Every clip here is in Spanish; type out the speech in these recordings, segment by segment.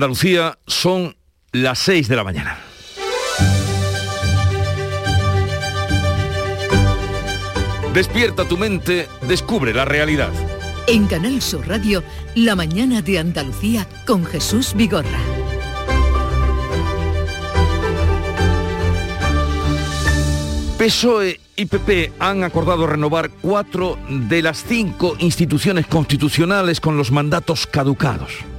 Andalucía son las 6 de la mañana. Despierta tu mente, descubre la realidad. En Canal Sur Radio, La mañana de Andalucía con Jesús Vigorra. PSOE y PP han acordado renovar cuatro de las cinco instituciones constitucionales con los mandatos caducados.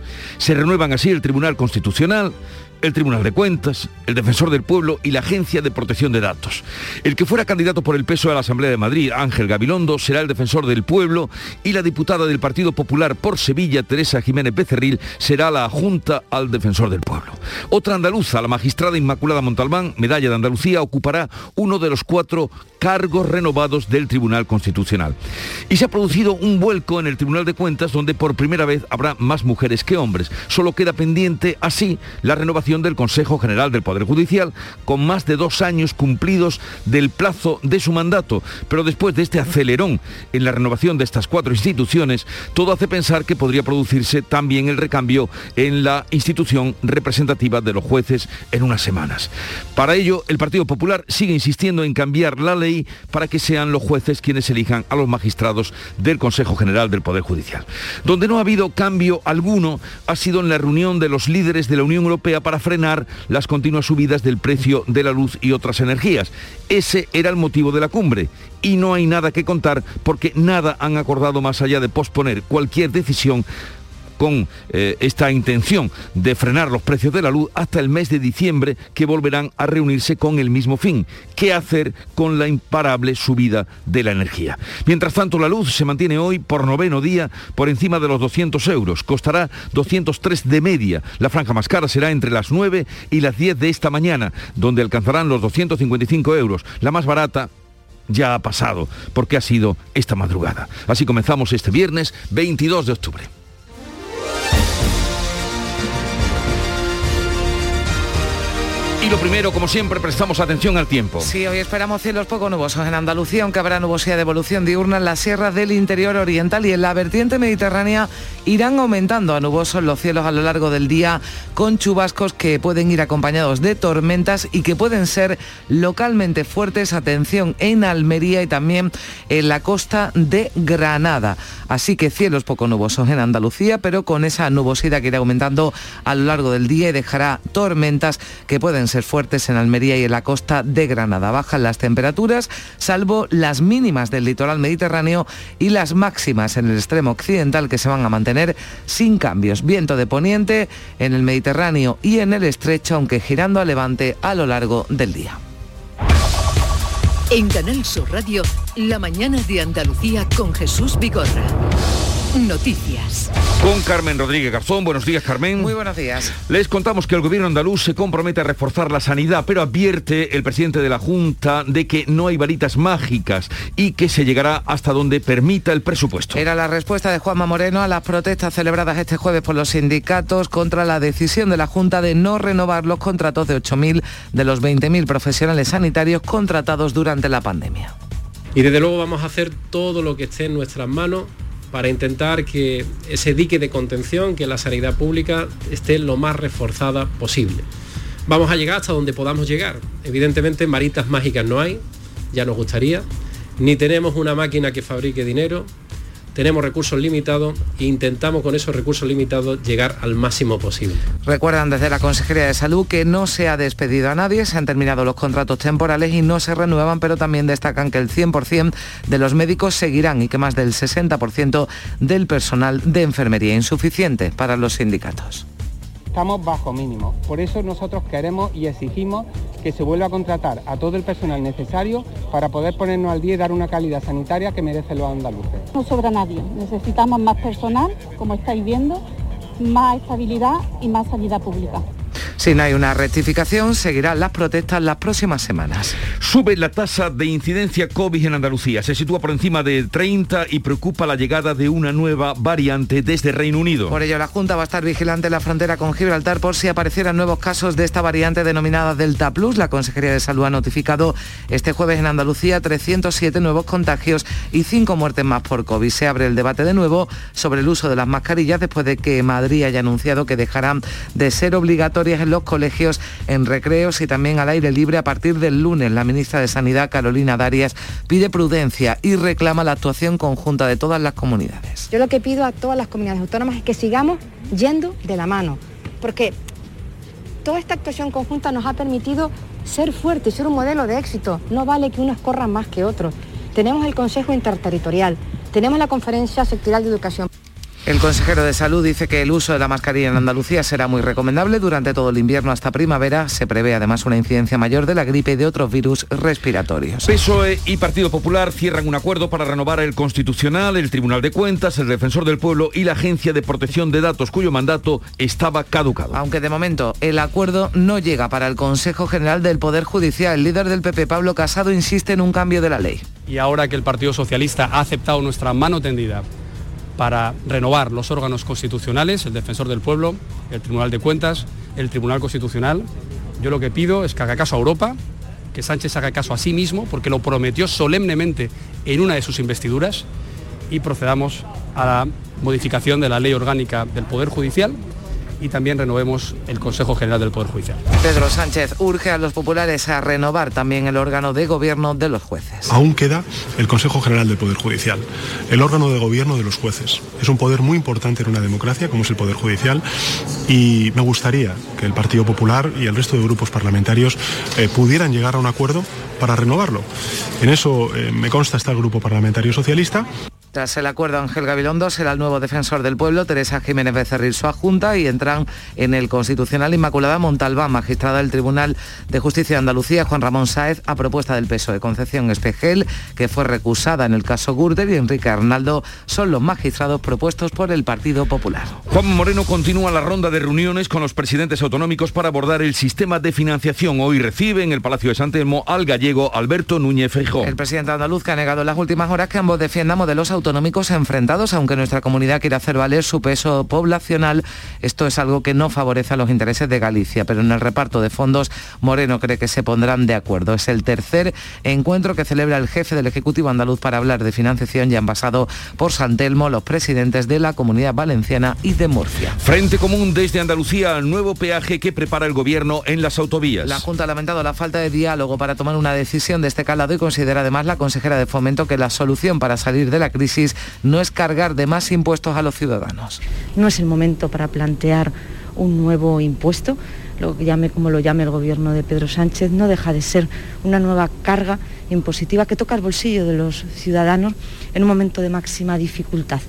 Se renuevan así el Tribunal Constitucional, el Tribunal de Cuentas, el Defensor del Pueblo y la Agencia de Protección de Datos. El que fuera candidato por el peso a la Asamblea de Madrid, Ángel Gabilondo, será el Defensor del Pueblo y la diputada del Partido Popular por Sevilla, Teresa Jiménez Becerril, será la Junta al Defensor del Pueblo. Otra andaluza, la magistrada Inmaculada Montalbán, medalla de Andalucía, ocupará uno de los cuatro cargos renovados del Tribunal Constitucional. Y se ha producido un vuelco en el Tribunal de Cuentas donde por primera vez habrá más mujeres que hombres. Solo queda pendiente así la renovación del Consejo General del Poder Judicial con más de dos años cumplidos del plazo de su mandato. Pero después de este acelerón en la renovación de estas cuatro instituciones, todo hace pensar que podría producirse también el recambio en la institución representativa de los jueces en unas semanas. Para ello, el Partido Popular sigue insistiendo en cambiar la ley para que sean los jueces quienes elijan a los magistrados del Consejo General del Poder Judicial. Donde no ha habido cambio alguno ha sido en la reunión de los líderes de la Unión Europea para frenar las continuas subidas del precio de la luz y otras energías. Ese era el motivo de la cumbre y no hay nada que contar porque nada han acordado más allá de posponer cualquier decisión con eh, esta intención de frenar los precios de la luz hasta el mes de diciembre que volverán a reunirse con el mismo fin, qué hacer con la imparable subida de la energía. Mientras tanto, la luz se mantiene hoy por noveno día por encima de los 200 euros, costará 203 de media. La franja más cara será entre las 9 y las 10 de esta mañana, donde alcanzarán los 255 euros. La más barata ya ha pasado, porque ha sido esta madrugada. Así comenzamos este viernes 22 de octubre. Y lo primero, como siempre, prestamos atención al tiempo. Sí, hoy esperamos cielos poco nubosos en Andalucía, aunque habrá nubosidad de evolución diurna en las sierras del interior oriental y en la vertiente mediterránea irán aumentando a nubosos los cielos a lo largo del día con chubascos que pueden ir acompañados de tormentas y que pueden ser localmente fuertes. Atención en Almería y también en la costa de Granada. Así que cielos poco nubosos en Andalucía, pero con esa nubosidad que irá aumentando a lo largo del día y dejará tormentas que pueden ser fuertes en Almería y en la costa de Granada. Bajan las temperaturas, salvo las mínimas del litoral mediterráneo y las máximas en el extremo occidental que se van a mantener sin cambios. Viento de poniente en el Mediterráneo y en el estrecho, aunque girando a levante a lo largo del día. En Canal Sur Radio, la mañana de Andalucía con Jesús Vigorra. Noticias. Con Carmen Rodríguez Garzón. Buenos días, Carmen. Muy buenos días. Les contamos que el gobierno andaluz se compromete a reforzar la sanidad, pero advierte el presidente de la Junta de que no hay varitas mágicas y que se llegará hasta donde permita el presupuesto. Era la respuesta de Juanma Moreno a las protestas celebradas este jueves por los sindicatos contra la decisión de la Junta de no renovar los contratos de 8.000 de los 20.000 profesionales sanitarios contratados durante la pandemia. Y desde luego vamos a hacer todo lo que esté en nuestras manos para intentar que ese dique de contención, que la sanidad pública esté lo más reforzada posible. Vamos a llegar hasta donde podamos llegar. Evidentemente maritas mágicas no hay, ya nos gustaría, ni tenemos una máquina que fabrique dinero, tenemos recursos limitados e intentamos con esos recursos limitados llegar al máximo posible. Recuerdan desde la Consejería de Salud que no se ha despedido a nadie, se han terminado los contratos temporales y no se renuevan, pero también destacan que el 100% de los médicos seguirán y que más del 60% del personal de enfermería insuficiente para los sindicatos estamos bajo mínimo. Por eso nosotros queremos y exigimos que se vuelva a contratar a todo el personal necesario para poder ponernos al día y dar una calidad sanitaria que merecen los andaluces. No sobra nadie, necesitamos más personal, como estáis viendo, más estabilidad y más sanidad pública. Si no hay una rectificación, seguirán las protestas las próximas semanas. Sube la tasa de incidencia COVID en Andalucía. Se sitúa por encima de 30 y preocupa la llegada de una nueva variante desde Reino Unido. Por ello, la Junta va a estar vigilante en la frontera con Gibraltar por si aparecieran nuevos casos de esta variante denominada Delta Plus. La Consejería de Salud ha notificado este jueves en Andalucía 307 nuevos contagios y 5 muertes más por COVID. Se abre el debate de nuevo sobre el uso de las mascarillas después de que Madrid haya anunciado que dejarán de ser obligatorias en los colegios, en recreos y también al aire libre a partir del lunes. La ministra de Sanidad, Carolina Darias, pide prudencia y reclama la actuación conjunta de todas las comunidades. Yo lo que pido a todas las comunidades autónomas es que sigamos yendo de la mano, porque toda esta actuación conjunta nos ha permitido ser fuertes, ser un modelo de éxito. No vale que unos corran más que otros. Tenemos el Consejo Interterritorial, tenemos la Conferencia Sectorial de Educación. El consejero de salud dice que el uso de la mascarilla en Andalucía será muy recomendable durante todo el invierno hasta primavera. Se prevé además una incidencia mayor de la gripe y de otros virus respiratorios. PSOE y Partido Popular cierran un acuerdo para renovar el Constitucional, el Tribunal de Cuentas, el Defensor del Pueblo y la Agencia de Protección de Datos, cuyo mandato estaba caducado. Aunque de momento el acuerdo no llega para el Consejo General del Poder Judicial, el líder del PP, Pablo Casado, insiste en un cambio de la ley. Y ahora que el Partido Socialista ha aceptado nuestra mano tendida para renovar los órganos constitucionales, el Defensor del Pueblo, el Tribunal de Cuentas, el Tribunal Constitucional. Yo lo que pido es que haga caso a Europa, que Sánchez haga caso a sí mismo, porque lo prometió solemnemente en una de sus investiduras, y procedamos a la modificación de la ley orgánica del Poder Judicial y también renovemos el Consejo General del Poder Judicial. Pedro Sánchez urge a los populares a renovar también el órgano de gobierno de los jueces. Aún queda el Consejo General del Poder Judicial, el órgano de gobierno de los jueces. Es un poder muy importante en una democracia como es el Poder Judicial y me gustaría que el Partido Popular y el resto de grupos parlamentarios eh, pudieran llegar a un acuerdo para renovarlo. En eso eh, me consta está el Grupo Parlamentario Socialista. Tras el acuerdo, Ángel Gabilondo será el nuevo defensor del pueblo, Teresa Jiménez Becerril su adjunta y entran en el Constitucional Inmaculada Montalbán, magistrada del Tribunal de Justicia de Andalucía, Juan Ramón Sáez, a propuesta del PSOE. Concepción Espejel, que fue recusada en el caso Gürtel, y Enrique Arnaldo son los magistrados propuestos por el Partido Popular. Juan Moreno continúa la ronda de reuniones con los presidentes autonómicos para abordar el sistema de financiación. Hoy recibe en el Palacio de San Telmo al gallego Alberto Núñez Feijóo. El presidente andaluz que ha negado en las últimas horas que ambos defiendan modelos autonómicos enfrentados, aunque nuestra comunidad quiere hacer valer su peso poblacional. Esto es algo que no favorece a los intereses de Galicia, pero en el reparto de fondos Moreno cree que se pondrán de acuerdo. Es el tercer encuentro que celebra el jefe del Ejecutivo andaluz para hablar de financiación y han pasado por San Telmo los presidentes de la Comunidad Valenciana y de Murcia. Frente Común desde Andalucía al nuevo peaje que prepara el gobierno en las autovías. La Junta ha lamentado la falta de diálogo para tomar una decisión de este calado y considera además la consejera de Fomento que la solución para salir de la crisis no es cargar de más impuestos a los ciudadanos. No es el momento para plantear un nuevo impuesto, lo llame como lo llame el gobierno de Pedro Sánchez, no deja de ser una nueva carga impositiva que toca el bolsillo de los ciudadanos en un momento de máxima dificultad.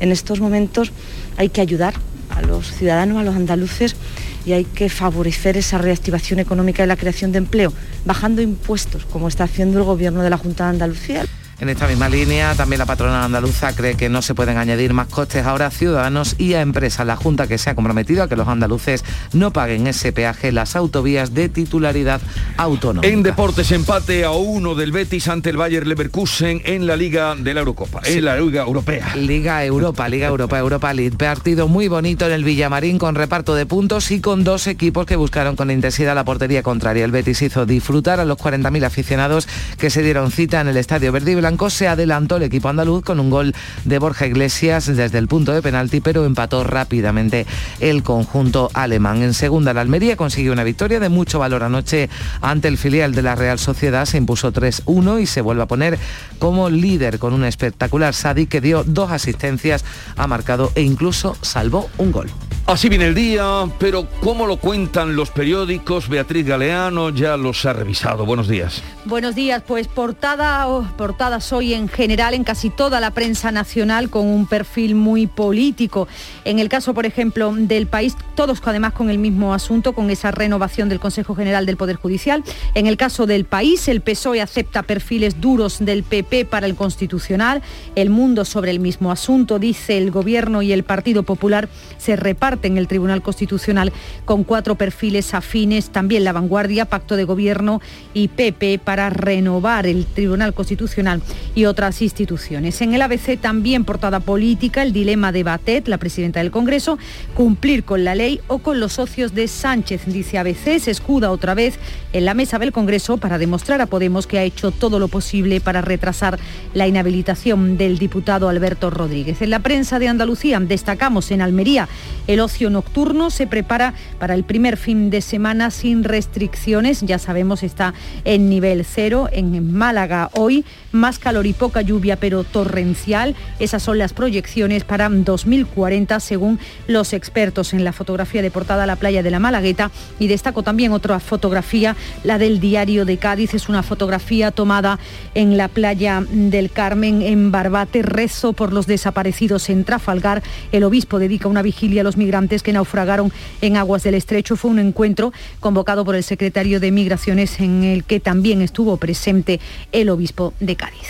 En estos momentos hay que ayudar a los ciudadanos, a los andaluces, y hay que favorecer esa reactivación económica y la creación de empleo, bajando impuestos, como está haciendo el gobierno de la Junta de Andalucía. En esta misma línea, también la patronal andaluza cree que no se pueden añadir más costes ahora a ciudadanos y a empresas. La Junta que se ha comprometido a que los andaluces no paguen ese peaje las autovías de titularidad autónoma. En deportes, empate a uno del Betis ante el Bayer Leverkusen en la Liga de la Eurocopa, en la Liga Europea. Liga Europa, Liga Europa, Europa League. Partido muy bonito en el Villamarín con reparto de puntos y con dos equipos que buscaron con intensidad la portería contraria. El Betis hizo disfrutar a los 40.000 aficionados que se dieron cita en el Estadio Verde Blanco. Se adelantó el equipo andaluz con un gol de Borja Iglesias desde el punto de penalti, pero empató rápidamente el conjunto alemán. En segunda, la Almería consiguió una victoria de mucho valor anoche ante el filial de la Real Sociedad. Se impuso 3-1 y se vuelve a poner como líder con un espectacular Sadi que dio dos asistencias, ha marcado e incluso salvó un gol. Así viene el día, pero ¿cómo lo cuentan los periódicos? Beatriz Galeano ya los ha revisado. Buenos días. Buenos días, pues portada, oh, portada hoy en general en casi toda la prensa nacional con un perfil muy político. En el caso, por ejemplo, del país, todos además con el mismo asunto, con esa renovación del Consejo General del Poder Judicial. En el caso del país, el PSOE acepta perfiles duros del PP para el Constitucional. El mundo sobre el mismo asunto, dice el Gobierno y el Partido Popular, se reparten el Tribunal Constitucional con cuatro perfiles afines. También la vanguardia, Pacto de Gobierno y PP para renovar el Tribunal Constitucional y otras instituciones. En el ABC también portada política, el dilema de Batet, la presidenta del Congreso, cumplir con la ley o con los socios de Sánchez, dice ABC, se escuda otra vez en la mesa del Congreso para demostrar a Podemos que ha hecho todo lo posible para retrasar la inhabilitación del diputado Alberto Rodríguez. En la prensa de Andalucía destacamos en Almería el ocio nocturno se prepara para el primer fin de semana sin restricciones, ya sabemos está en nivel cero. En Málaga hoy más calor y poca lluvia, pero torrencial. Esas son las proyecciones para 2040 según los expertos en la fotografía de portada la playa de la Malagueta. Y destaco también otra fotografía, la del diario de Cádiz. Es una fotografía tomada en la playa del Carmen, en Barbate. Rezo por los desaparecidos en Trafalgar. El obispo dedica una vigilia a los migrantes que naufragaron en aguas del estrecho. Fue un encuentro convocado por el secretario de Migraciones en el que también estuvo presente el obispo de Cádiz.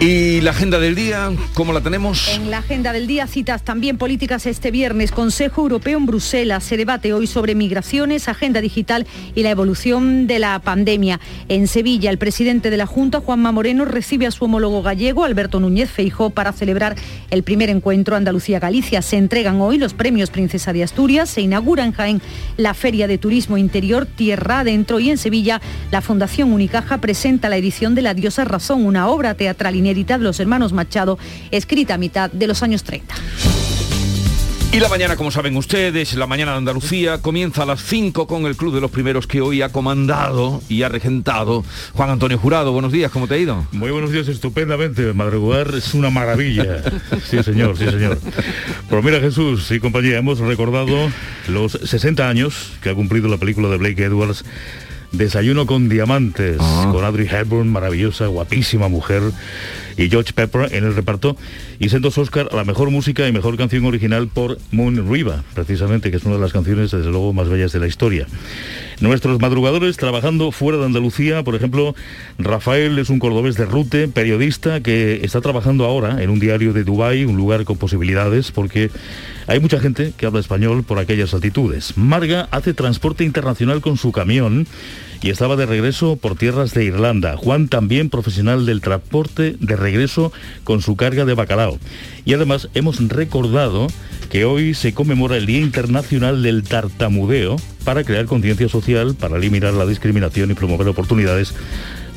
¿Y la agenda del día, cómo la tenemos? En la agenda del día citas también políticas este viernes. Consejo Europeo en Bruselas. Se debate hoy sobre migraciones, agenda digital y la evolución de la pandemia. En Sevilla, el presidente de la Junta, Juanma Moreno, recibe a su homólogo gallego, Alberto Núñez Feijó, para celebrar el primer encuentro Andalucía-Galicia. Se entregan hoy los premios Princesa de Asturias. Se inaugura en Jaén la Feria de Turismo Interior Tierra Adentro y en Sevilla la Fundación Unicaja presenta la edición de La Diosa Razón, una obra teatral inédita de los hermanos Machado, escrita a mitad de los años 30. Y la mañana, como saben ustedes, la mañana de Andalucía comienza a las 5 con el Club de los Primeros que hoy ha comandado y ha regentado Juan Antonio Jurado. Buenos días, ¿cómo te ha ido? Muy buenos días, estupendamente. Madrugar es una maravilla. Sí, señor, sí, señor. Pero mira, Jesús y compañía, hemos recordado los 60 años que ha cumplido la película de Blake Edwards Desayuno con diamantes, Ah. con Audrey Hepburn, maravillosa, guapísima mujer, y George Pepper en el reparto, y sendos Oscar a la mejor música y mejor canción original por Moon Riva, precisamente, que es una de las canciones, desde luego, más bellas de la historia. Nuestros madrugadores trabajando fuera de Andalucía, por ejemplo, Rafael es un cordobés de Rute, periodista que está trabajando ahora en un diario de Dubái, un lugar con posibilidades, porque hay mucha gente que habla español por aquellas altitudes. Marga hace transporte internacional con su camión y estaba de regreso por tierras de Irlanda. Juan también profesional del transporte de regreso con su carga de bacalao. Y además hemos recordado que hoy se conmemora el Día Internacional del Tartamudeo para crear conciencia social, para eliminar la discriminación y promover oportunidades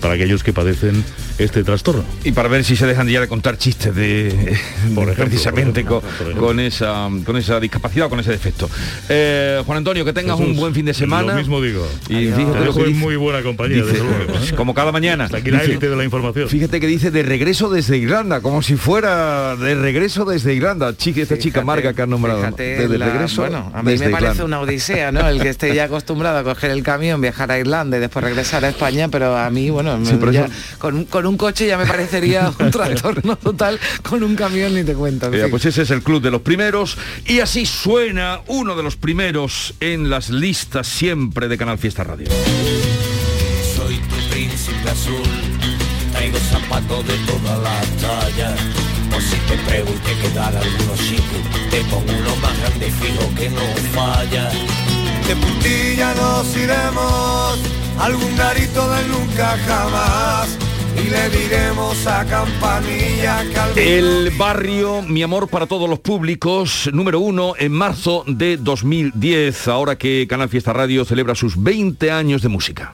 para aquellos que padecen este trastorno. Y para ver si se dejan ya de contar chistes de, Por ejemplo, precisamente por ejemplo, con, por ejemplo. con esa con esa discapacidad, con ese defecto. Eh, Juan Antonio, que tengas Jesús, un buen fin de semana. Lo mismo digo. Y Te fíjate lo dejo que en dice. muy buena compañía, Dice, desde luego. ¿eh? como cada mañana. Está aquí la Dice- élite de la información. Fíjate que dice de regreso desde Irlanda, como si fuera de regreso desde Irlanda. Chica, esta chica Marga que has nombrado. Desde la- regreso. Bueno, a mí desde me parece Irlanda. una odisea, ¿no? El que esté ya acostumbrado a coger el camión, viajar a Irlanda y después regresar a España, pero a mí, bueno, Sí, ya con, un- con un coche ya me parecería un trastorno total, con un camión ni te cuento. fin. pues ese es el club de los primeros y así suena uno de los primeros en las listas siempre de Canal Fiesta Radio. Soy tu príncipe azul, traigo zapatos de toda la talla. Por si te y te quedara algunos chicos, te pongo uno más grande fijo que no falla. De puntilla nos iremos, algún garito del nunca jamás. Y le diremos a Campanilla El barrio Mi Amor para todos los públicos, número uno en marzo de 2010, ahora que Canal Fiesta Radio celebra sus 20 años de música.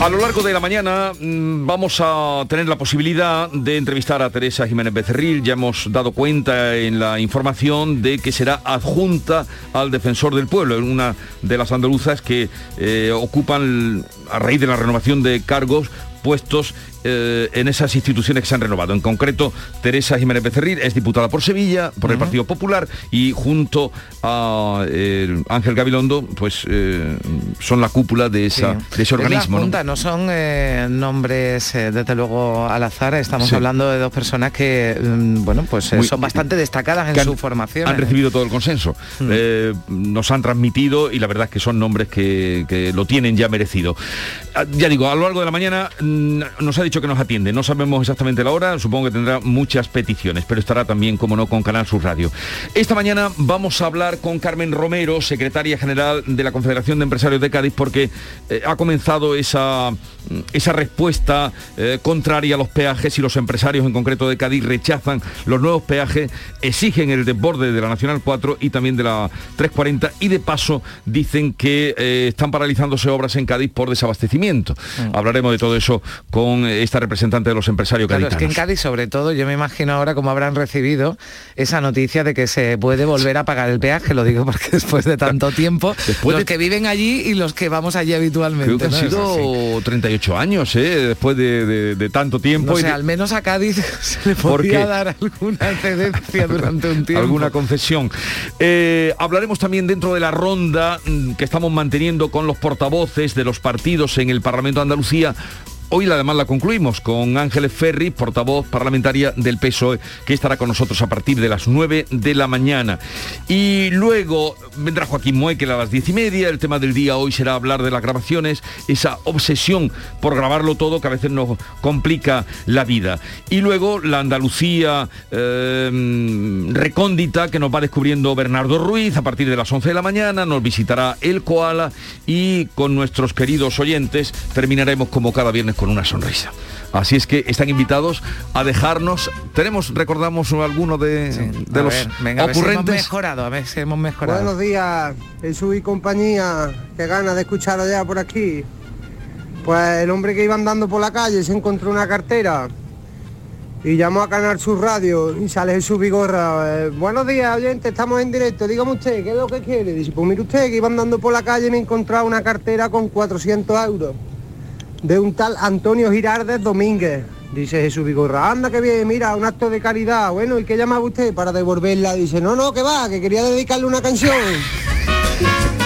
A lo largo de la mañana mm, vamos a tener la posibilidad de entrevistar a Teresa Jiménez Becerril. Ya hemos dado cuenta en la información de que será adjunta al defensor del pueblo, una de las andaluzas que eh, ocupan, a raíz de la renovación de cargos, puestos eh, en esas instituciones que se han renovado. En concreto, Teresa Jiménez Becerril es diputada por Sevilla, por el Partido Popular, y junto a eh, Ángel Gabilondo, pues eh, son la cúpula de, esa, Sí. de ese organismo. ¿no? Junta, no, son nombres desde luego al azar, estamos Sí. hablando de dos personas que mm, bueno pues Muy- son bastante destacadas en han- su formación. Han recibido todo el consenso. Mm. Nos han transmitido y la verdad es que son nombres que, que lo tienen ya merecido. Ah, Ya digo, a lo largo de la mañana mm, nos ha dicho que nos atiende. No sabemos exactamente la hora, supongo que tendrá muchas peticiones, pero estará también, como no, con Canal Sur Radio. Esta mañana vamos a hablar con Carmen Romero, secretaria general de la Confederación de Empresarios de Cádiz, porque eh, ha comenzado esa, esa respuesta eh, contraria a los peajes y los empresarios en concreto de Cádiz rechazan los nuevos peajes, exigen el desborde de la Nacional 4 y también de la 340 y de paso dicen que eh, están paralizándose obras en Cádiz por desabastecimiento. Hablaremos de todo eso con esta representante de los empresarios Claro, es que en. Cádiz, sobre todo, yo me imagino ahora cómo habrán recibido esa noticia de que se puede volver a pagar el peaje, lo digo porque después de tanto tiempo, Después los de- que viven allí y los que vamos allí habitualmente. Creo que han ¿no? Así. sido 38 años, ¿eh? después de, de- de tanto tiempo. No y sé, de- al menos a Cádiz se le podía dar alguna excedencia durante un tiempo. alguna concesión. Eh, hablaremos también dentro de la ronda mm, que estamos manteniendo con los portavoces de los partidos en el Parlamento de Andalucía. Hoy además la concluimos con Ángeles Ferri, portavoz parlamentaria del PSOE, que estará con nosotros a partir de las 9 de la mañana. Y luego vendrá Joaquín Muekel a las 10 y media. El tema del día hoy será hablar de las grabaciones, esa obsesión por grabarlo todo que a veces nos complica la vida. Y luego la Andalucía eh, recóndita que nos va descubriendo Bernardo Ruiz a partir de las 11 de la mañana. Nos visitará el Koala y con nuestros queridos oyentes terminaremos como cada viernes con una sonrisa. Así es que están invitados a dejarnos. Tenemos, recordamos alguno de, de A los ver, venga, a ver si hemos ocurrentes. mejorado, a ver si hemos mejorado. Buenos días, Jesús y compañía. Qué ganas de escucharlo ya por aquí. Pues el hombre que iba andando por la calle se encontró una cartera y llamó a Canal Sur Radio y sale Jesús Vigorra. eh, Buenos días, oyente, estamos en directo. Dígame usted, ¿qué es lo que quiere? Dice, pues mire usted que iba andando por la calle y me he encontrado una cartera con 400 euros de un tal Antonio Girardes Domínguez. Dice Jesús Vigorra, anda que bien, mira, un acto de caridad. Bueno, ¿y qué llamaba usted para devolverla? Dice, no, no, que va, que quería dedicarle una canción.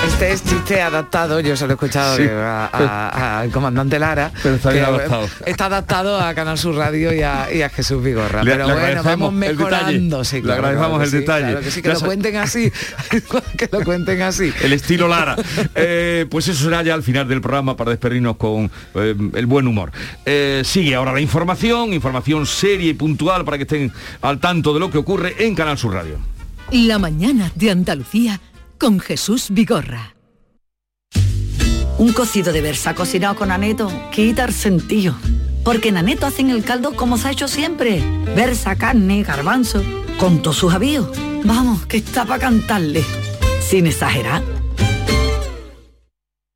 Este es chiste adaptado, yo se lo he escuchado Sí. de- a- a- al comandante Lara. Pero está bien adaptado. Está adaptado a Canal Sur Radio y a, y a Jesús Vigorra. Le- pero le bueno, agradecemos vamos mejorando. Sí, Le agradecemos claro el sí, detalle. claro que sí, que lo cuenten así. que lo cuenten así. El estilo Lara. Eh, pues eso será ya al final del programa para despedirnos con eh, el buen humor. Eh, sigue ahora la información, información seria y puntual para que estén al tanto de lo que ocurre en Canal Sur Radio. La mañana de Andalucía con Jesús Vigorra. Un cocido de versa cocinado con aneto quita el sentido. Porque en aneto hacen el caldo como se ha hecho siempre. Versa, carne, garbanzo, con todos sus avíos. Vamos, que está para cantarle. Sin exagerar.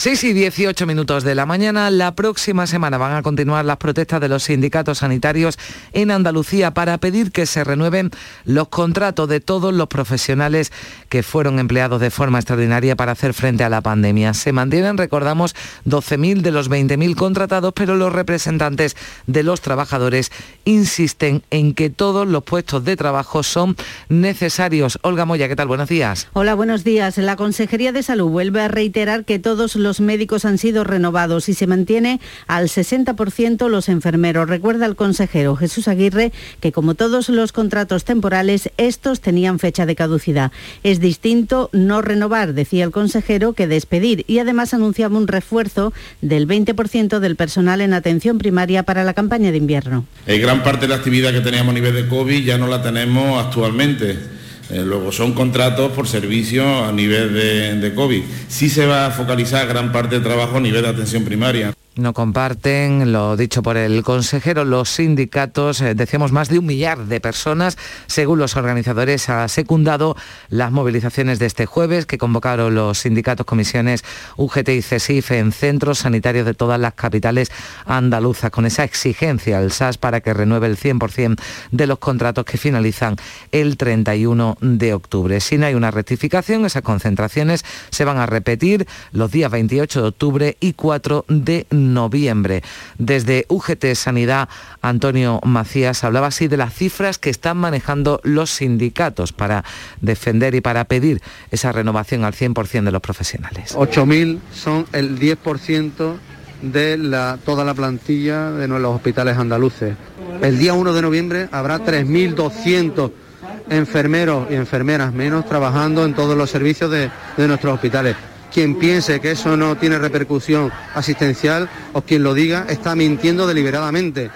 6 y 18 minutos de la mañana. La próxima semana van a continuar las protestas de los sindicatos sanitarios en Andalucía para pedir que se renueven los contratos de todos los profesionales que fueron empleados de forma extraordinaria para hacer frente a la pandemia. Se mantienen, recordamos, 12.000 de los 20.000 contratados, pero los representantes de los trabajadores insisten en que todos los puestos de trabajo son necesarios. Olga Moya, ¿qué tal? Buenos días. Hola, buenos días. La Consejería de Salud vuelve a reiterar que todos los los médicos han sido renovados y se mantiene al 60% los enfermeros. Recuerda el consejero Jesús Aguirre que como todos los contratos temporales, estos tenían fecha de caducidad. Es distinto no renovar, decía el consejero, que despedir y además anunciaba un refuerzo del 20% del personal en atención primaria para la campaña de invierno. Eh, gran parte de la actividad que teníamos a nivel de COVID ya no la tenemos actualmente. Eh, luego son contratos por servicio a nivel de, de COVID. Sí se va a focalizar gran parte del trabajo a nivel de atención primaria. No comparten lo dicho por el consejero. Los sindicatos, eh, decíamos, más de un millar de personas, según los organizadores, ha secundado las movilizaciones de este jueves que convocaron los sindicatos comisiones UGT y CESIF en centros sanitarios de todas las capitales andaluzas, con esa exigencia al SAS para que renueve el 100% de los contratos que finalizan el 31 de octubre. Si no hay una rectificación, esas concentraciones se van a repetir los días 28 de octubre y 4 de noviembre. Desde UGT Sanidad, Antonio Macías hablaba así de las cifras que están manejando los sindicatos para defender y para pedir esa renovación al 100% de los profesionales. 8.000 son el 10% de la, toda la plantilla de los hospitales andaluces. El día 1 de noviembre habrá 3.200 enfermeros y enfermeras menos trabajando en todos los servicios de, de nuestros hospitales. Quien piense que eso no tiene repercusión asistencial o quien lo diga está mintiendo deliberadamente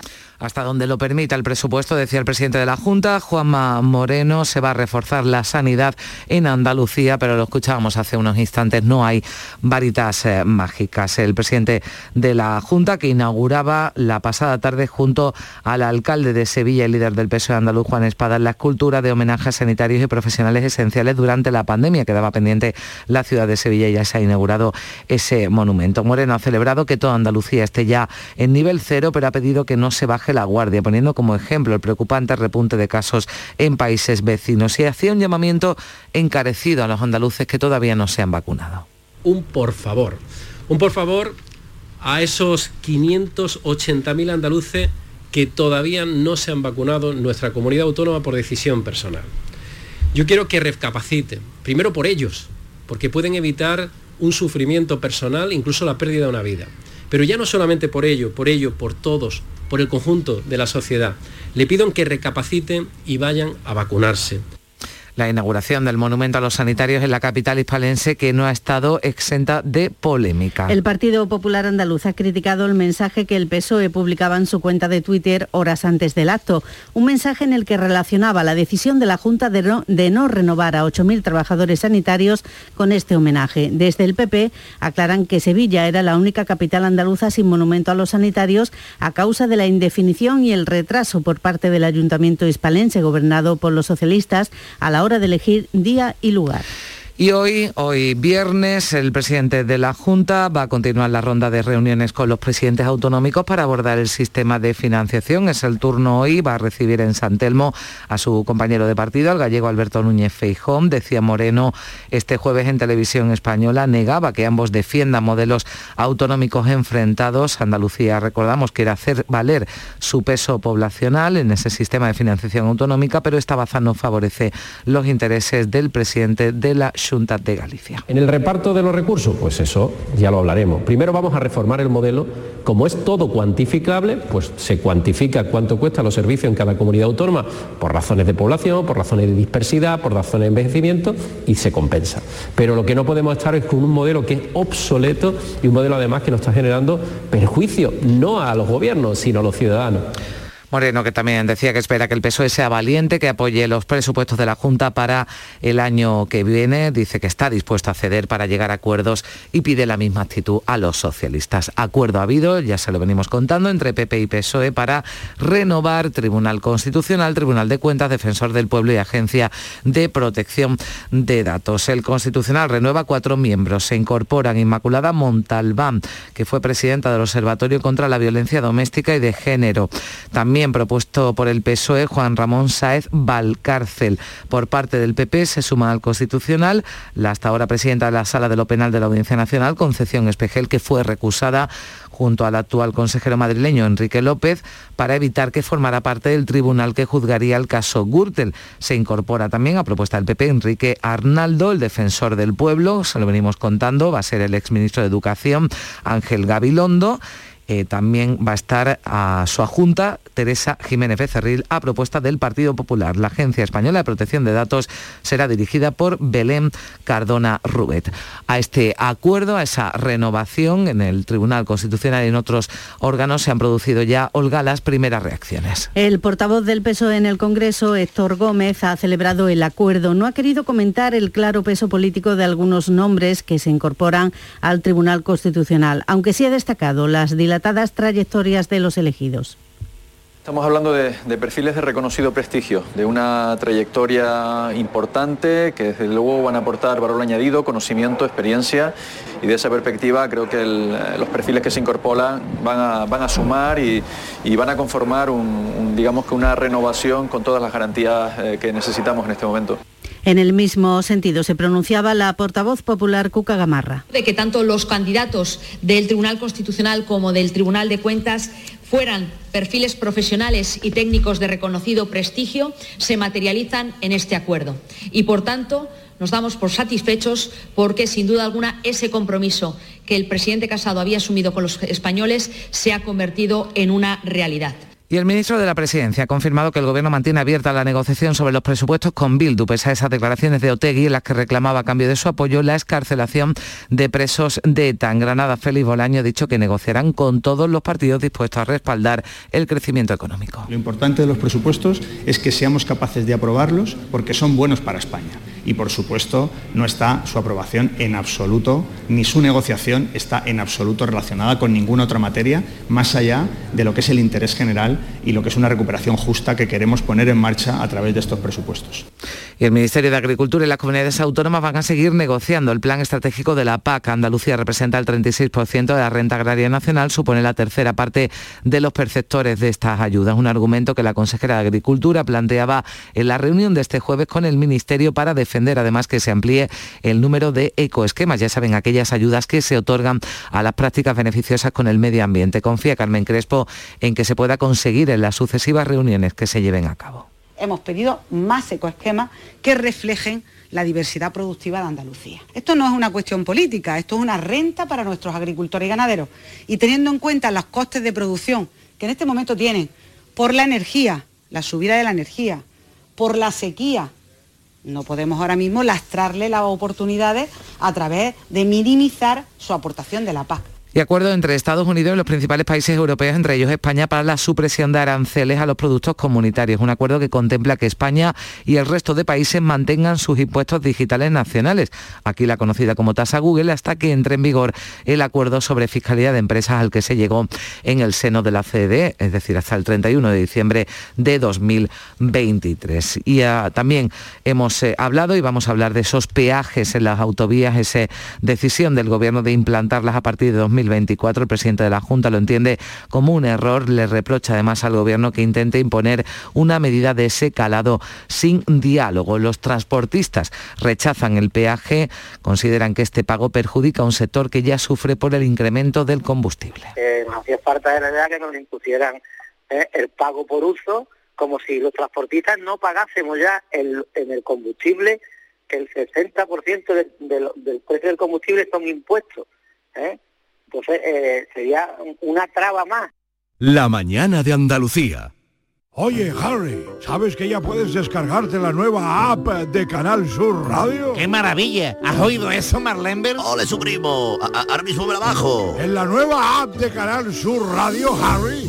hasta donde lo permita el presupuesto, decía el presidente de la Junta, Juanma Moreno, se va a reforzar la sanidad en Andalucía, pero lo escuchábamos hace unos instantes, no hay varitas eh, mágicas. El presidente de la Junta, que inauguraba la pasada tarde junto al alcalde de Sevilla y líder del PSOE andaluz, Juan Espada, la escultura de homenajes sanitarios y profesionales esenciales durante la pandemia. Quedaba pendiente la ciudad de Sevilla y ya se ha inaugurado ese monumento. Moreno ha celebrado que toda Andalucía esté ya en nivel cero, pero ha pedido que no se baje la guardia, poniendo como ejemplo el preocupante repunte de casos en países vecinos y hacía un llamamiento encarecido a los andaluces que todavía no se han vacunado. Un por favor, un por favor a esos 580.000 andaluces que todavía no se han vacunado nuestra comunidad autónoma por decisión personal. Yo quiero que recapaciten, primero por ellos, porque pueden evitar un sufrimiento personal, incluso la pérdida de una vida. Pero ya no solamente por ello, por ello, por todos, por el conjunto de la sociedad. Le pido que recapaciten y vayan a vacunarse la inauguración del monumento a los sanitarios en la capital hispalense que no ha estado exenta de polémica. El Partido Popular Andaluz ha criticado el mensaje que el PSOE publicaba en su cuenta de Twitter horas antes del acto, un mensaje en el que relacionaba la decisión de la Junta de no, de no renovar a 8.000 trabajadores sanitarios con este homenaje. Desde el PP aclaran que Sevilla era la única capital andaluza sin monumento a los sanitarios a causa de la indefinición y el retraso por parte del Ayuntamiento hispalense gobernado por los socialistas a la hora de elegir día y lugar. Y hoy, hoy viernes, el presidente de la Junta va a continuar la ronda de reuniones con los presidentes autonómicos para abordar el sistema de financiación. Es el turno hoy, va a recibir en San Telmo a su compañero de partido, el gallego Alberto Núñez Feijón. Decía Moreno este jueves en televisión española, negaba que ambos defiendan modelos autonómicos enfrentados. Andalucía, recordamos, quiere hacer valer su peso poblacional en ese sistema de financiación autonómica, pero esta baza no favorece los intereses del presidente de la En el reparto de los recursos, pues eso ya lo hablaremos. Primero vamos a reformar el modelo. Como es todo cuantificable, pues se cuantifica cuánto cuesta los servicios en cada comunidad autónoma por razones de población, por razones de dispersidad, por razones de envejecimiento y se compensa. Pero lo que no podemos estar es con un modelo que es obsoleto y un modelo además que nos está generando perjuicio, no a los gobiernos, sino a los ciudadanos. Moreno, que también decía que espera que el PSOE sea valiente, que apoye los presupuestos de la Junta para el año que viene. Dice que está dispuesto a ceder para llegar a acuerdos y pide la misma actitud a los socialistas. Acuerdo ha habido, ya se lo venimos contando, entre PP y PSOE para renovar Tribunal Constitucional, Tribunal de Cuentas, Defensor del Pueblo y Agencia de Protección de Datos. El Constitucional renueva cuatro miembros. Se incorporan Inmaculada Montalbán, que fue presidenta del Observatorio contra la Violencia Doméstica y de Género. También propuesto por el PSOE Juan Ramón Sáez Valcárcel. Por parte del PP se suma al Constitucional la hasta ahora presidenta de la Sala de lo Penal de la Audiencia Nacional, Concepción Espejel, que fue recusada junto al actual consejero madrileño Enrique López para evitar que formara parte del tribunal que juzgaría el caso Gürtel. Se incorpora también a propuesta del PP Enrique Arnaldo, el defensor del pueblo, se lo venimos contando, va a ser el exministro de Educación Ángel Gabilondo. Eh, también va a estar a su adjunta Teresa Jiménez Becerril a propuesta del Partido Popular. La Agencia Española de Protección de Datos será dirigida por Belén Cardona Rubet. A este acuerdo, a esa renovación en el Tribunal Constitucional y en otros órganos se han producido ya, Olga, las primeras reacciones. El portavoz del PSOE en el Congreso, Héctor Gómez, ha celebrado el acuerdo. No ha querido comentar el claro peso político de algunos nombres que se incorporan al Tribunal Constitucional, aunque sí ha destacado las trayectorias de los elegidos. Estamos hablando de, perfiles de reconocido prestigio, de una trayectoria importante que desde luego van a aportar valor añadido, conocimiento, experiencia y de esa perspectiva creo que los perfiles que se incorporan van a, van a sumar y, van a conformar un, digamos que una renovación con todas las garantías eh, que necesitamos en este momento. En el mismo sentido se pronunciaba la portavoz popular Cuca Gamarra. De que tanto los candidatos del Tribunal Constitucional como del Tribunal de Cuentas fueran perfiles profesionales y técnicos de reconocido prestigio se materializan en este acuerdo. Y por tanto, nos damos por satisfechos porque, sin duda alguna, ese compromiso que el presidente Casado había asumido con los españoles se ha convertido en una realidad. Y el ministro de la Presidencia ha confirmado que el Gobierno mantiene abierta la negociación sobre los presupuestos con Bildu, pese a esas declaraciones de Otegui en las que reclamaba a cambio de su apoyo la escarcelación de presos de ETA. Granada, Félix Bolaño ha dicho que negociarán con todos los partidos dispuestos a respaldar el crecimiento económico. Lo importante de los presupuestos es que seamos capaces de aprobarlos porque son buenos para España y por supuesto no está su aprobación en absoluto, ni su negociación está en absoluto relacionada con ninguna otra materia más allá de lo que es el interés general y lo que es una recuperación justa que queremos poner en marcha a través de estos presupuestos. Y el Ministerio de Agricultura y las comunidades autónomas van a seguir negociando el plan estratégico de la PAC. Andalucía representa el 36% de la renta agraria nacional, supone la tercera parte de los perceptores de estas ayudas. Un argumento que la consejera de Agricultura planteaba en la reunión de este jueves con el Ministerio para defender además que se amplíe el número de ecoesquemas. Ya saben, aquellas ayudas que se otorgan a las prácticas beneficiosas con el medio ambiente. Confía Carmen Crespo en que se pueda conseguir en las sucesivas reuniones que se lleven a cabo hemos pedido más ecoesquemas que reflejen la diversidad productiva de Andalucía. Esto no es una cuestión política, esto es una renta para nuestros agricultores y ganaderos. Y teniendo en cuenta los costes de producción que en este momento tienen por la energía, la subida de la energía, por la sequía, no podemos ahora mismo lastrarle las oportunidades a través de minimizar su aportación de la PAC y acuerdo entre Estados Unidos y los principales países europeos, entre ellos España, para la supresión de aranceles a los productos comunitarios. Un acuerdo que contempla que España y el resto de países mantengan sus impuestos digitales nacionales, aquí la conocida como tasa Google, hasta que entre en vigor el acuerdo sobre fiscalidad de empresas al que se llegó en el seno de la CDE, es decir, hasta el 31 de diciembre de 2023. Y ah, también hemos eh, hablado y vamos a hablar de esos peajes en las autovías, esa decisión del Gobierno de implantarlas a partir de 2023 2024. El presidente de la Junta lo entiende como un error. Le reprocha además al Gobierno que intente imponer una medida de ese calado sin diálogo. Los transportistas rechazan el peaje, consideran que este pago perjudica a un sector que ya sufre por el incremento del combustible. Eh, hacía falta de la idea que nos impusieran eh, el pago por uso como si los transportistas no pagásemos ya en el combustible que el 60% del precio del combustible son impuestos. ¿eh? Entonces eh, sería una traba más. La mañana de Andalucía. Oye, Harry, ¿sabes que ya puedes descargarte la nueva app de Canal Sur Radio? ¡Qué maravilla! ¿Has oído eso, Marlenber? ¡Ole, su primo! Ahora mismo me la bajo. En la nueva app de Canal Sur Radio, Harry